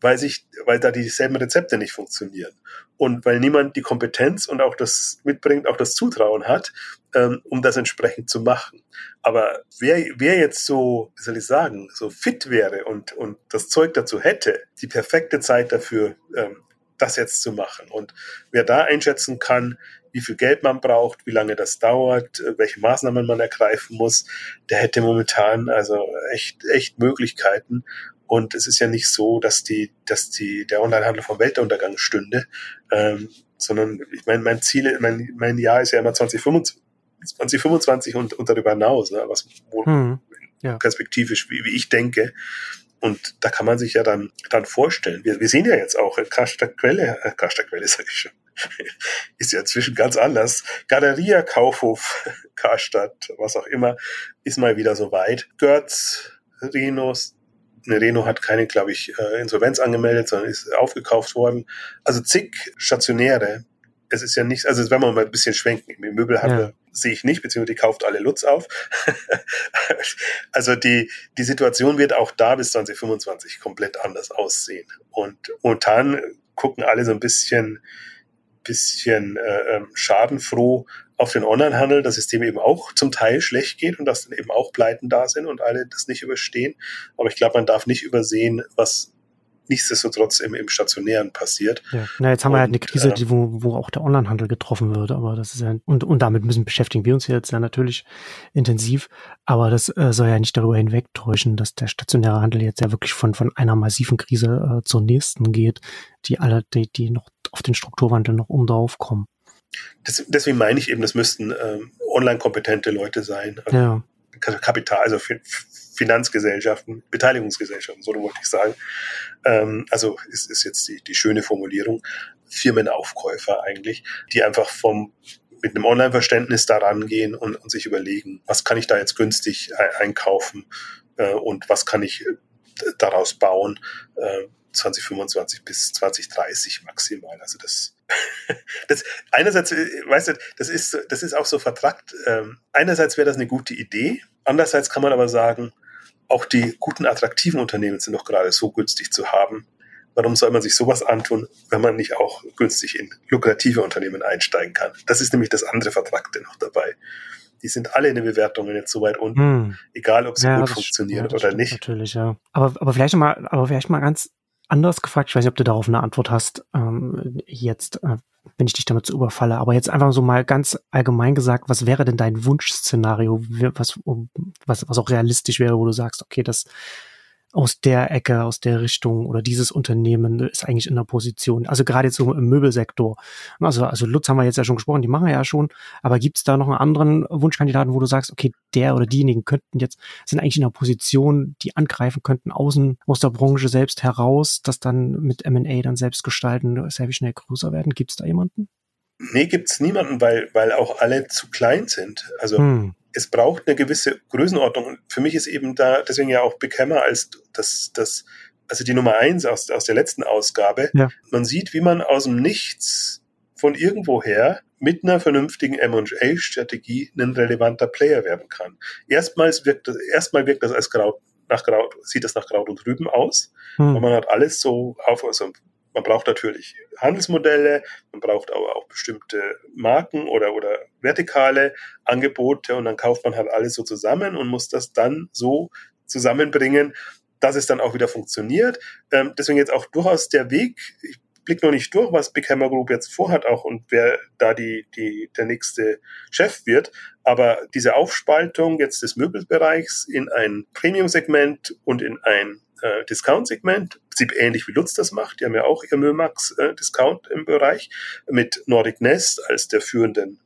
weil sich, weil da dieselben Rezepte nicht funktionieren. Und weil niemand die Kompetenz und auch das mitbringt, auch das Zutrauen hat, ähm, um das entsprechend zu machen. Aber wer, wer jetzt so, wie soll ich sagen, so fit wäre und, und das Zeug dazu hätte, die perfekte Zeit dafür, ähm, das jetzt zu machen. Und wer da einschätzen kann, wie viel Geld man braucht, wie lange das dauert, welche Maßnahmen man ergreifen muss, der hätte momentan also echt, echt Möglichkeiten. Und es ist ja nicht so, dass die, dass die, der Onlinehandel vom Weltuntergang stünde, ähm, sondern ich meine, mein Ziel, mein, mein Jahr ist ja immer 2025, 2025 und, und darüber hinaus, ne, was wo, hm, ja. perspektivisch, wie, wie ich denke. Und da kann man sich ja dann, dann vorstellen. Wir, wir sehen ja jetzt auch, Karstadt Quelle, äh, Karstadt Quelle sage ich schon, ist ja inzwischen ganz anders. Galeria, Kaufhof, Karstadt, was auch immer, ist mal wieder so weit. Götz, Rinos, eine Renault hat keine, glaube ich, äh, Insolvenz angemeldet, sondern ist aufgekauft worden. Also zig Stationäre. Es ist ja nicht, also wenn man mal ein bisschen schwenken, im Möbelhandel ja. sehe ich nicht, beziehungsweise die kauft alle Lutz auf. also die, die Situation wird auch da bis 2025 komplett anders aussehen. Und momentan gucken alle so ein bisschen, bisschen äh, ähm, schadenfroh auf den Onlinehandel, dass es dem eben auch zum Teil schlecht geht und dass dann eben auch Pleiten da sind und alle das nicht überstehen. Aber ich glaube, man darf nicht übersehen, was nichtsdestotrotz im, im Stationären passiert. Ja. Na, jetzt haben und, wir halt eine Krise, äh, die, wo, wo auch der Onlinehandel getroffen wird, aber das ist ja, und, und damit müssen beschäftigen wir uns jetzt ja natürlich intensiv, aber das äh, soll ja nicht darüber hinwegtäuschen, dass der stationäre Handel jetzt ja wirklich von, von einer massiven Krise äh, zur nächsten geht, die alle, die, die noch auf den Strukturwandel noch um drauf kommen. Das, deswegen meine ich eben, das müssten ähm, online kompetente Leute sein. Also ja. Kapital, also Finanzgesellschaften, Beteiligungsgesellschaften, so wollte ich sagen. Ähm, also ist, ist jetzt die, die schöne Formulierung. Firmenaufkäufer eigentlich, die einfach vom mit einem Online-Verständnis da rangehen und, und, sich überlegen, was kann ich da jetzt günstig einkaufen äh, und was kann ich äh, daraus bauen. Äh, 2025 bis 2030 maximal. Also das, das einerseits, äh, weißt du, das ist, das ist auch so vertrackt. Ähm, einerseits wäre das eine gute Idee. Andererseits kann man aber sagen, auch die guten, attraktiven Unternehmen sind doch gerade so günstig zu haben. Warum soll man sich sowas antun, wenn man nicht auch günstig in lukrative Unternehmen einsteigen kann? Das ist nämlich das andere Vertragte noch dabei. Die sind alle in den Bewertungen jetzt so weit unten, hm. egal ob sie ja, gut funktionieren ja, oder nicht. Natürlich, ja. Aber, aber vielleicht mal, aber vielleicht mal ganz anders gefragt, ich weiß nicht, ob du darauf eine Antwort hast, ähm, jetzt, äh, wenn ich dich damit so überfalle, aber jetzt einfach so mal ganz allgemein gesagt, was wäre denn dein Wunschszenario, was, was, was auch realistisch wäre, wo du sagst, okay, das aus der Ecke, aus der Richtung oder dieses Unternehmen ist eigentlich in der Position, also gerade jetzt so im Möbelsektor. Also, also Lutz haben wir jetzt ja schon gesprochen, die machen ja schon, aber gibt es da noch einen anderen Wunschkandidaten, wo du sagst, okay, der oder diejenigen könnten jetzt, sind eigentlich in der Position, die angreifen könnten, außen aus der Branche selbst heraus, das dann mit M&A dann selbst gestalten, sehr wie schnell größer werden. Gibt es da jemanden? Nee, gibt's niemanden, weil, weil auch alle zu klein sind. Also hm es braucht eine gewisse Größenordnung. Und für mich ist eben da deswegen ja auch Big Hammer als das, das, also die Nummer eins aus, aus der letzten Ausgabe. Ja. Man sieht, wie man aus dem Nichts von irgendwoher mit einer vernünftigen M&A-Strategie ein relevanter Player werden kann. Erstmals wirkt das, erstmal wirkt das als Kraut, nach Kraut, sieht das nach Kraut und Rüben aus. Hm. Und man hat alles so auf, also man braucht natürlich Handelsmodelle, man braucht aber auch bestimmte Marken oder, oder vertikale Angebote und dann kauft man halt alles so zusammen und muss das dann so zusammenbringen, dass es dann auch wieder funktioniert. Ähm, deswegen jetzt auch durchaus der Weg, ich blicke noch nicht durch, was Big Hammer Group jetzt vorhat auch und wer da die, die, der nächste Chef wird. Aber diese Aufspaltung jetzt des Möbelbereichs in ein Premium-Segment und in ein äh, Discount-Segment, im Prinzip ähnlich wie Lutz das macht. Die haben ja auch ihr Mömax-Discount äh, im Bereich mit Nordic Nest als der führenden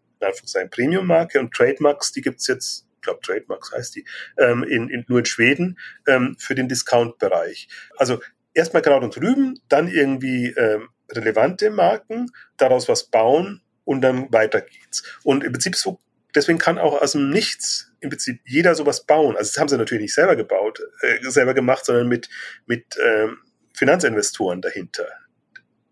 sein Premium-Marke und Trademarks, die gibt's jetzt, ich glaube Trademarks heißt die, ähm, in, in, nur in Schweden ähm, für den Discount-Bereich. Also erstmal Kraut und Rüben, dann irgendwie ähm, relevante Marken, daraus was bauen und dann weiter geht's. Und im Prinzip so, deswegen kann auch aus dem Nichts im Prinzip jeder sowas bauen. Also das haben sie natürlich nicht selber gebaut, äh, selber gemacht, sondern mit, mit ähm, Finanzinvestoren dahinter.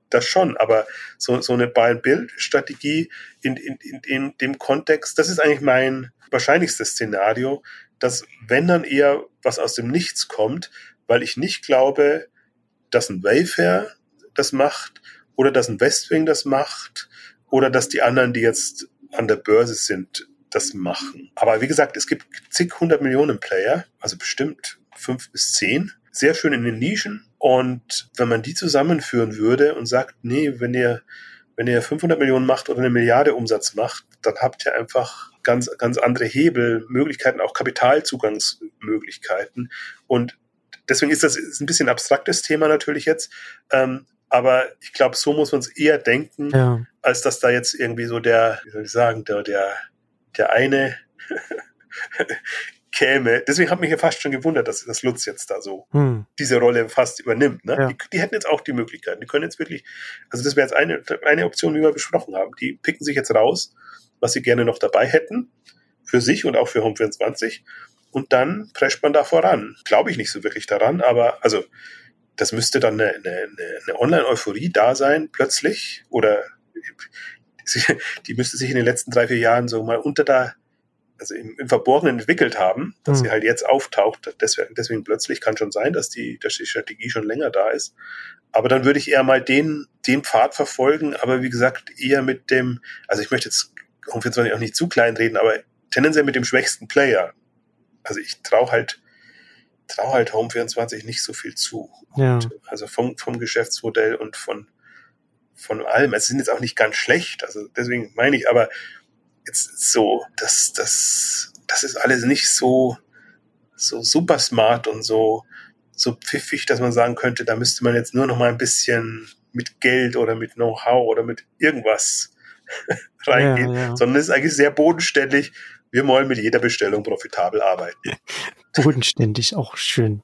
Das schon, aber so, so eine Buy-and-Build-Strategie in, in, in, in dem Kontext, das ist eigentlich mein wahrscheinlichstes Szenario, dass wenn dann eher was aus dem Nichts kommt, weil ich nicht glaube, dass ein Wayfair das macht oder dass ein Westwing das macht oder dass die anderen, die jetzt an der Börse sind, das machen. Aber wie gesagt, es gibt zig hundert Millionen Player, also bestimmt fünf bis zehn, sehr schön in den Nischen. Und wenn man die zusammenführen würde und sagt, nee, wenn ihr, wenn ihr 500 Millionen macht oder eine Milliarde Umsatz macht, dann habt ihr einfach ganz, ganz andere Hebel, Möglichkeiten, auch Kapitalzugangsmöglichkeiten. Und deswegen ist das ist ein bisschen abstraktes Thema natürlich jetzt. Ähm, aber ich glaube, so muss man es eher denken, ja. als dass da jetzt irgendwie so der, wie soll ich sagen, der, der, der eine käme. Deswegen hat mich ja fast schon gewundert, dass das Lutz jetzt da so hm. diese Rolle fast übernimmt. Ne? Ja. Die, die, hätten jetzt auch die Möglichkeiten. Die können jetzt wirklich, also das wäre jetzt eine, eine Option, wie wir besprochen haben. Die picken sich jetzt raus, was sie gerne noch dabei hätten, für sich und auch für Home24. Und dann prescht man da voran. Glaube ich nicht so wirklich daran, aber also das müsste dann eine, eine, eine Online-Euphorie da sein, plötzlich, oder die müsste sich in den letzten drei, vier Jahren so mal unter der, also im, im Verborgenen entwickelt haben, dass mhm. sie halt jetzt auftaucht. Deswegen, deswegen plötzlich kann schon sein, dass die, dass die Strategie schon länger da ist. Aber dann würde ich eher mal den, den Pfad verfolgen, aber wie gesagt, eher mit dem, also ich möchte jetzt um 24 auch nicht zu klein reden, aber tendenziell mit dem schwächsten Player. Also ich traue halt traue halt Home24 nicht so viel zu. Ja. Also vom, vom Geschäftsmodell und von, von allem. Es sind jetzt auch nicht ganz schlecht, also deswegen meine ich, aber jetzt so, das, das, das ist alles nicht so, so super smart und so, so pfiffig, dass man sagen könnte, da müsste man jetzt nur noch mal ein bisschen mit Geld oder mit Know-how oder mit irgendwas reingehen, ja, ja. sondern es ist eigentlich sehr bodenständig wir wollen mit jeder Bestellung profitabel arbeiten. Bodenständig, auch schön.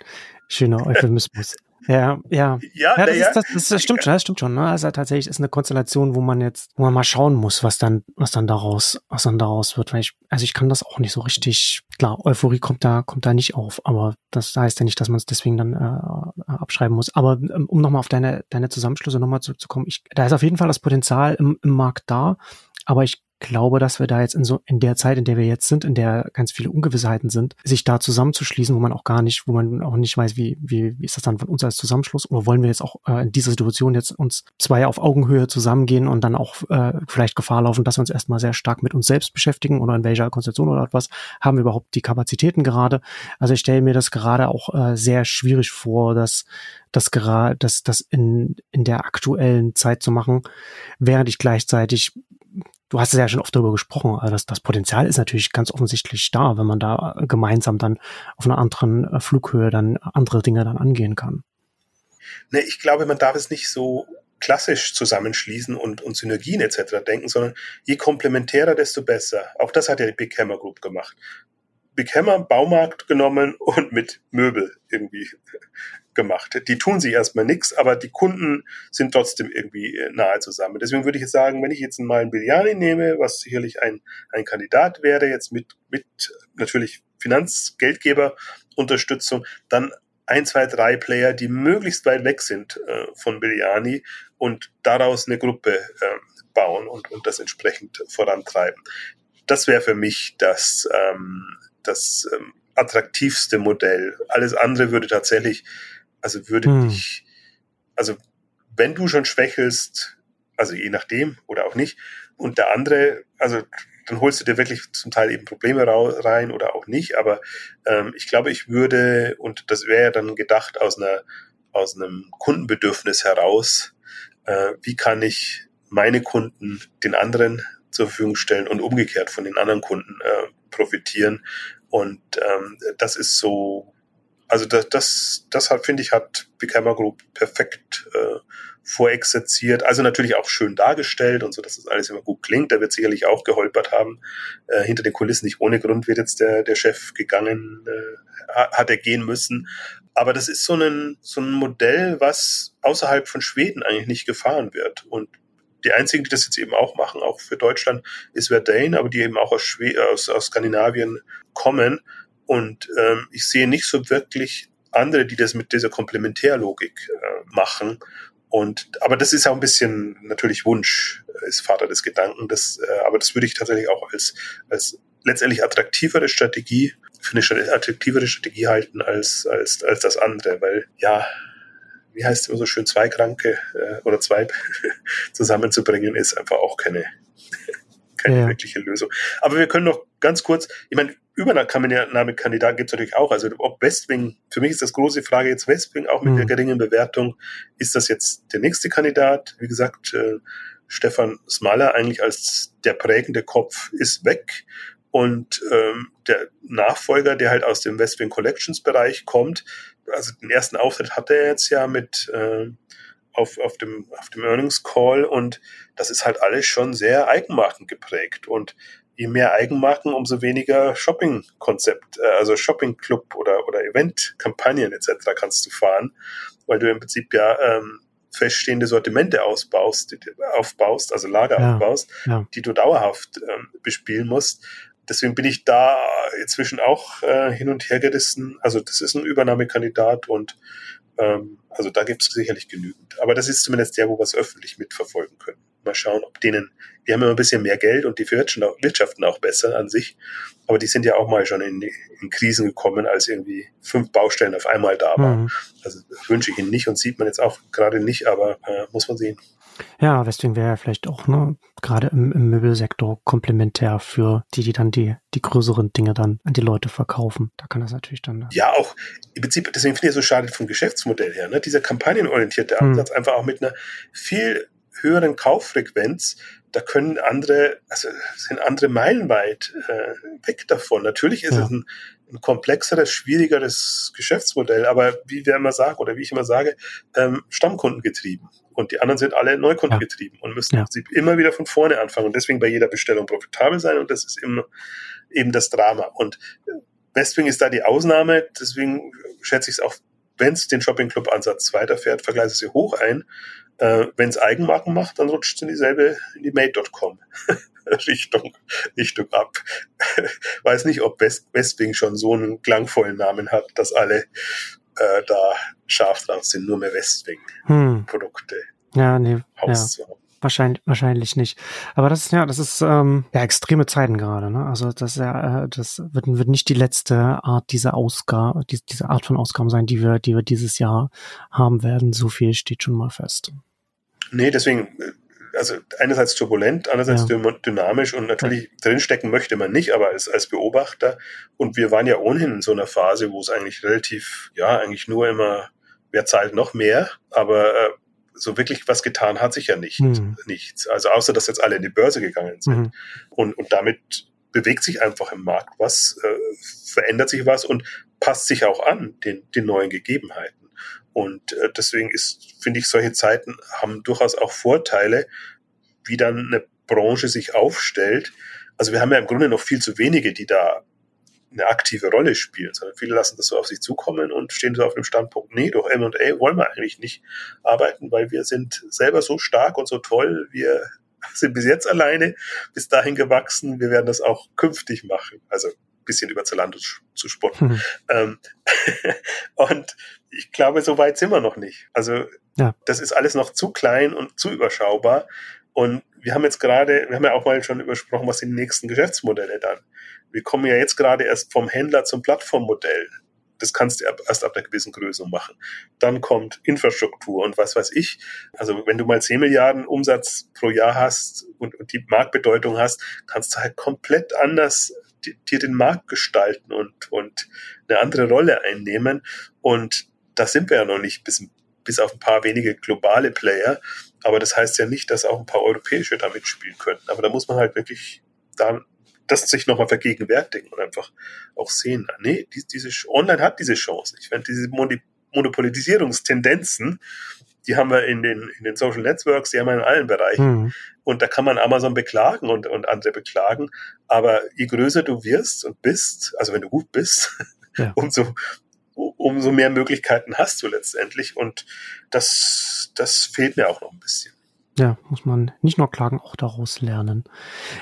Schöner Euphemismus. Ja, ja. Ja, ja, das, ja. Ist, das, das, das stimmt schon, das stimmt schon. Ne? Also tatsächlich ist eine Konstellation, wo man jetzt, wo man mal schauen muss, was dann, was dann daraus, was dann daraus wird. Weil ich, also ich kann das auch nicht so richtig. Klar, Euphorie kommt da, kommt da nicht auf, aber das heißt ja nicht, dass man es deswegen dann äh, abschreiben muss. Aber ähm, um nochmal auf deine, deine Zusammenschlüsse nochmal zurückzukommen, ich, da ist auf jeden Fall das Potenzial im, im Markt da, aber ich glaube, dass wir da jetzt in so in der Zeit, in der wir jetzt sind, in der ganz viele Ungewissheiten sind, sich da zusammenzuschließen, wo man auch gar nicht, wo man auch nicht weiß, wie wie, wie ist das dann von uns als Zusammenschluss oder wollen wir jetzt auch äh, in dieser Situation jetzt uns zwei auf Augenhöhe zusammengehen und dann auch äh, vielleicht Gefahr laufen, dass wir uns erstmal sehr stark mit uns selbst beschäftigen oder in welcher Konstellation oder etwas haben wir überhaupt die Kapazitäten gerade? Also ich stelle mir das gerade auch äh, sehr schwierig vor, dass das gerade das das in in der aktuellen Zeit zu machen, während ich gleichzeitig du hast es ja schon oft darüber gesprochen, also das, Potenzial ist natürlich ganz offensichtlich da, wenn man da gemeinsam dann auf einer anderen äh, Flughöhe dann andere Dinge dann angehen kann. Ne, ich glaube, man darf es nicht so klassisch zusammenschließen und, und Synergien etc. denken, sondern je komplementärer, desto besser. Auch das hat ja die Big Hammer Group gemacht. Big Hammer Baumarkt genommen und mit Möbel irgendwie gemacht. Die tun sich erstmal nichts, aber die Kunden sind trotzdem irgendwie äh, nahe zusammen. Deswegen würde ich jetzt sagen, wenn ich jetzt mal ein Biljani nehme, was sicherlich ein, ein Kandidat wäre, jetzt mit, mit natürlich Finanzgeldgeberunterstützung, dann ein, zwei, drei Player, die möglichst weit weg sind äh, von Biljani und daraus eine Gruppe äh, bauen und, und das entsprechend vorantreiben. Das wäre für mich das, ähm, das ähm, attraktivste Modell. Alles andere würde tatsächlich also würde hm. dich, also wenn du schon schwächelst, also je nachdem oder auch nicht, und der andere, also dann holst du dir wirklich zum Teil eben Probleme rein oder auch nicht. Aber ähm, ich glaube, ich würde, und das wäre ja dann gedacht aus einer aus einem Kundenbedürfnis heraus, äh, wie kann ich meine Kunden den anderen zur Verfügung stellen und umgekehrt von den anderen Kunden äh, profitieren. Und ähm, das ist so also das, das, das hat, finde ich, hat Big Hammer Group perfekt äh, vorexerziert. Also natürlich auch schön dargestellt und so, dass das alles immer gut klingt. Da wird sicherlich auch geholpert haben. Äh, hinter den Kulissen nicht ohne Grund wird jetzt der, der Chef gegangen, äh, hat er gehen müssen. Aber das ist so ein, so ein Modell, was außerhalb von Schweden eigentlich nicht gefahren wird. Und die einzigen, die das jetzt eben auch machen, auch für Deutschland, ist Verdane, aber die eben auch aus, Schwe aus, aus Skandinavien kommen. Und ähm, ich sehe nicht so wirklich andere, die das mit dieser Komplementärlogik äh, machen. Und aber das ist auch ein bisschen natürlich Wunsch, äh, ist Vater des Gedanken. Das, äh, aber das würde ich tatsächlich auch als als letztendlich attraktivere Strategie für eine attraktivere Strategie halten als als als das andere, weil ja wie heißt es immer so schön, zwei Kranke äh, oder zwei zusammenzubringen, ist einfach auch keine, keine ja. wirkliche Lösung. Aber wir können noch ganz kurz, ich meine, Übernahmekandidaten gibt es natürlich auch. Also ob Westwing, für mich ist das große Frage jetzt Westwing auch mit mhm. der geringen Bewertung, ist das jetzt der nächste Kandidat? Wie gesagt, äh, Stefan Smaller eigentlich als der prägende Kopf ist weg. Und ähm, der Nachfolger, der halt aus dem Westwing Collections Bereich kommt, also den ersten Auftritt hatte er jetzt ja mit äh, auf, auf, dem, auf dem Earnings Call und das ist halt alles schon sehr Eigenmarken geprägt und je mehr Eigenmarken, umso weniger Shopping-Konzept, äh, also Shopping-Club oder, oder Event-Kampagnen etc. kannst du fahren, weil du im Prinzip ja ähm, feststehende Sortimente ausbaust, aufbaust, also Lager ja, aufbaust, ja. die du dauerhaft ähm, bespielen musst deswegen bin ich da inzwischen auch äh, hin und her gerissen. Also das ist ein Übernahmekandidat und ähm, also da gibt es sicherlich genügend. Aber das ist zumindest der, wo wir es öffentlich mitverfolgen können. Mal schauen, ob denen, die haben immer ein bisschen mehr Geld und die wirtschaften auch besser an sich. Aber die sind ja auch mal schon in, in Krisen gekommen, als irgendwie fünf Baustellen auf einmal da waren. Mhm. Also wünsche ich ihnen nicht und sieht man jetzt auch gerade nicht, aber äh, muss man sehen. Ja, deswegen wäre er vielleicht auch ne, gerade im, im Möbelsektor komplementär für die, die dann die, die größeren Dinge dann an die Leute verkaufen. Da kann das natürlich dann. Ja, auch im Prinzip, deswegen finde ich es so schade vom Geschäftsmodell her, ne? dieser kampagnenorientierte hm. Ansatz, hm. einfach auch mit einer viel höheren Kauffrequenz, da können andere, also sind andere meilenweit äh, weg davon. Natürlich ist ja. es ein, ein komplexeres, schwierigeres Geschäftsmodell, aber wie wir immer sagen oder wie ich immer sage, ähm, Stammkundengetrieben. Und die anderen sind alle Neukundengetrieben ja. und müssen ja. immer wieder von vorne anfangen und deswegen bei jeder Bestellung profitabel sein und das ist immer eben das Drama. Und Westwing ist da die Ausnahme, deswegen schätze ich es auch, wenn es den Shopping Club Ansatz weiterfährt, vergleiche sie hoch ein. Äh, wenn es Eigenmarken macht, dann rutscht es in dieselbe, in die Made.com Richtung, Richtung ab. Weiß nicht, ob West, Westwing schon so einen klangvollen Namen hat, dass alle äh, da scharf drauf sind, nur mehr Westwing-Produkte hm. ja, nee, ja. Wahrscheinlich, wahrscheinlich nicht. Aber das ist ja, das ist ähm, ja extreme Zeiten gerade. Ne? Also das ja, äh, das wird, wird nicht die letzte Art dieser Ausgabe, die, diese Art von Ausgaben sein, die wir, die wir dieses Jahr haben werden. So viel steht schon mal fest. Nee, deswegen äh, also einerseits turbulent, andererseits ja. dynamisch und natürlich drinstecken möchte man nicht, aber als, als Beobachter. Und wir waren ja ohnehin in so einer Phase, wo es eigentlich relativ, ja, eigentlich nur immer, wer zahlt noch mehr, aber äh, so wirklich was getan hat sich ja nicht, mhm. nichts. Also außer, dass jetzt alle in die Börse gegangen sind. Mhm. Und, und damit bewegt sich einfach im Markt was, äh, verändert sich was und passt sich auch an den, den neuen Gegebenheiten. Und äh, deswegen ist, finde ich, solche Zeiten haben durchaus auch Vorteile, wie dann eine Branche sich aufstellt. Also wir haben ja im Grunde noch viel zu wenige, die da eine aktive Rolle spielen, sondern viele lassen das so auf sich zukommen und stehen so auf dem Standpunkt, nee, durch M&A wollen wir eigentlich nicht arbeiten, weil wir sind selber so stark und so toll, wir sind bis jetzt alleine bis dahin gewachsen, wir werden das auch künftig machen. Also bisschen über Zalando zu spotten. Mhm. Ähm, und ich glaube, so weit sind wir noch nicht. Also ja. das ist alles noch zu klein und zu überschaubar. Und wir haben jetzt gerade, wir haben ja auch mal schon übersprochen, was sind die nächsten Geschäftsmodelle dann. Wir kommen ja jetzt gerade erst vom Händler zum Plattformmodell. Das kannst du erst ab einer gewissen Größe machen. Dann kommt Infrastruktur und was weiß ich. Also wenn du mal 10 Milliarden Umsatz pro Jahr hast und, und die Marktbedeutung hast, kannst du halt komplett anders dir den Markt gestalten und, und eine andere Rolle einnehmen. Und da sind wir ja noch nicht, bis, bis auf ein paar wenige globale Player. Aber das heißt ja nicht, dass auch ein paar europäische da mitspielen könnten. Aber da muss man halt wirklich dann das sich nochmal vergegenwärtigen und einfach auch sehen, nee, diese, Online hat diese Chance. Ich finde, diese Monopolisierungstendenzen, die haben wir in den, in den Social Networks, die haben wir in allen Bereichen. Mhm. Und da kann man Amazon beklagen und, und andere beklagen. Aber je größer du wirst und bist, also wenn du gut bist, ja. umso, umso mehr Möglichkeiten hast du letztendlich. Und das, das fehlt mir auch noch ein bisschen. Ja, muss man nicht nur klagen, auch daraus lernen.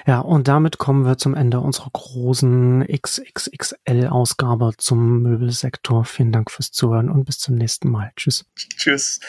Ja, und damit kommen wir zum Ende unserer großen XXXL-Ausgabe zum Möbelsektor. Vielen Dank fürs Zuhören und bis zum nächsten Mal. Tschüss. Tschüss.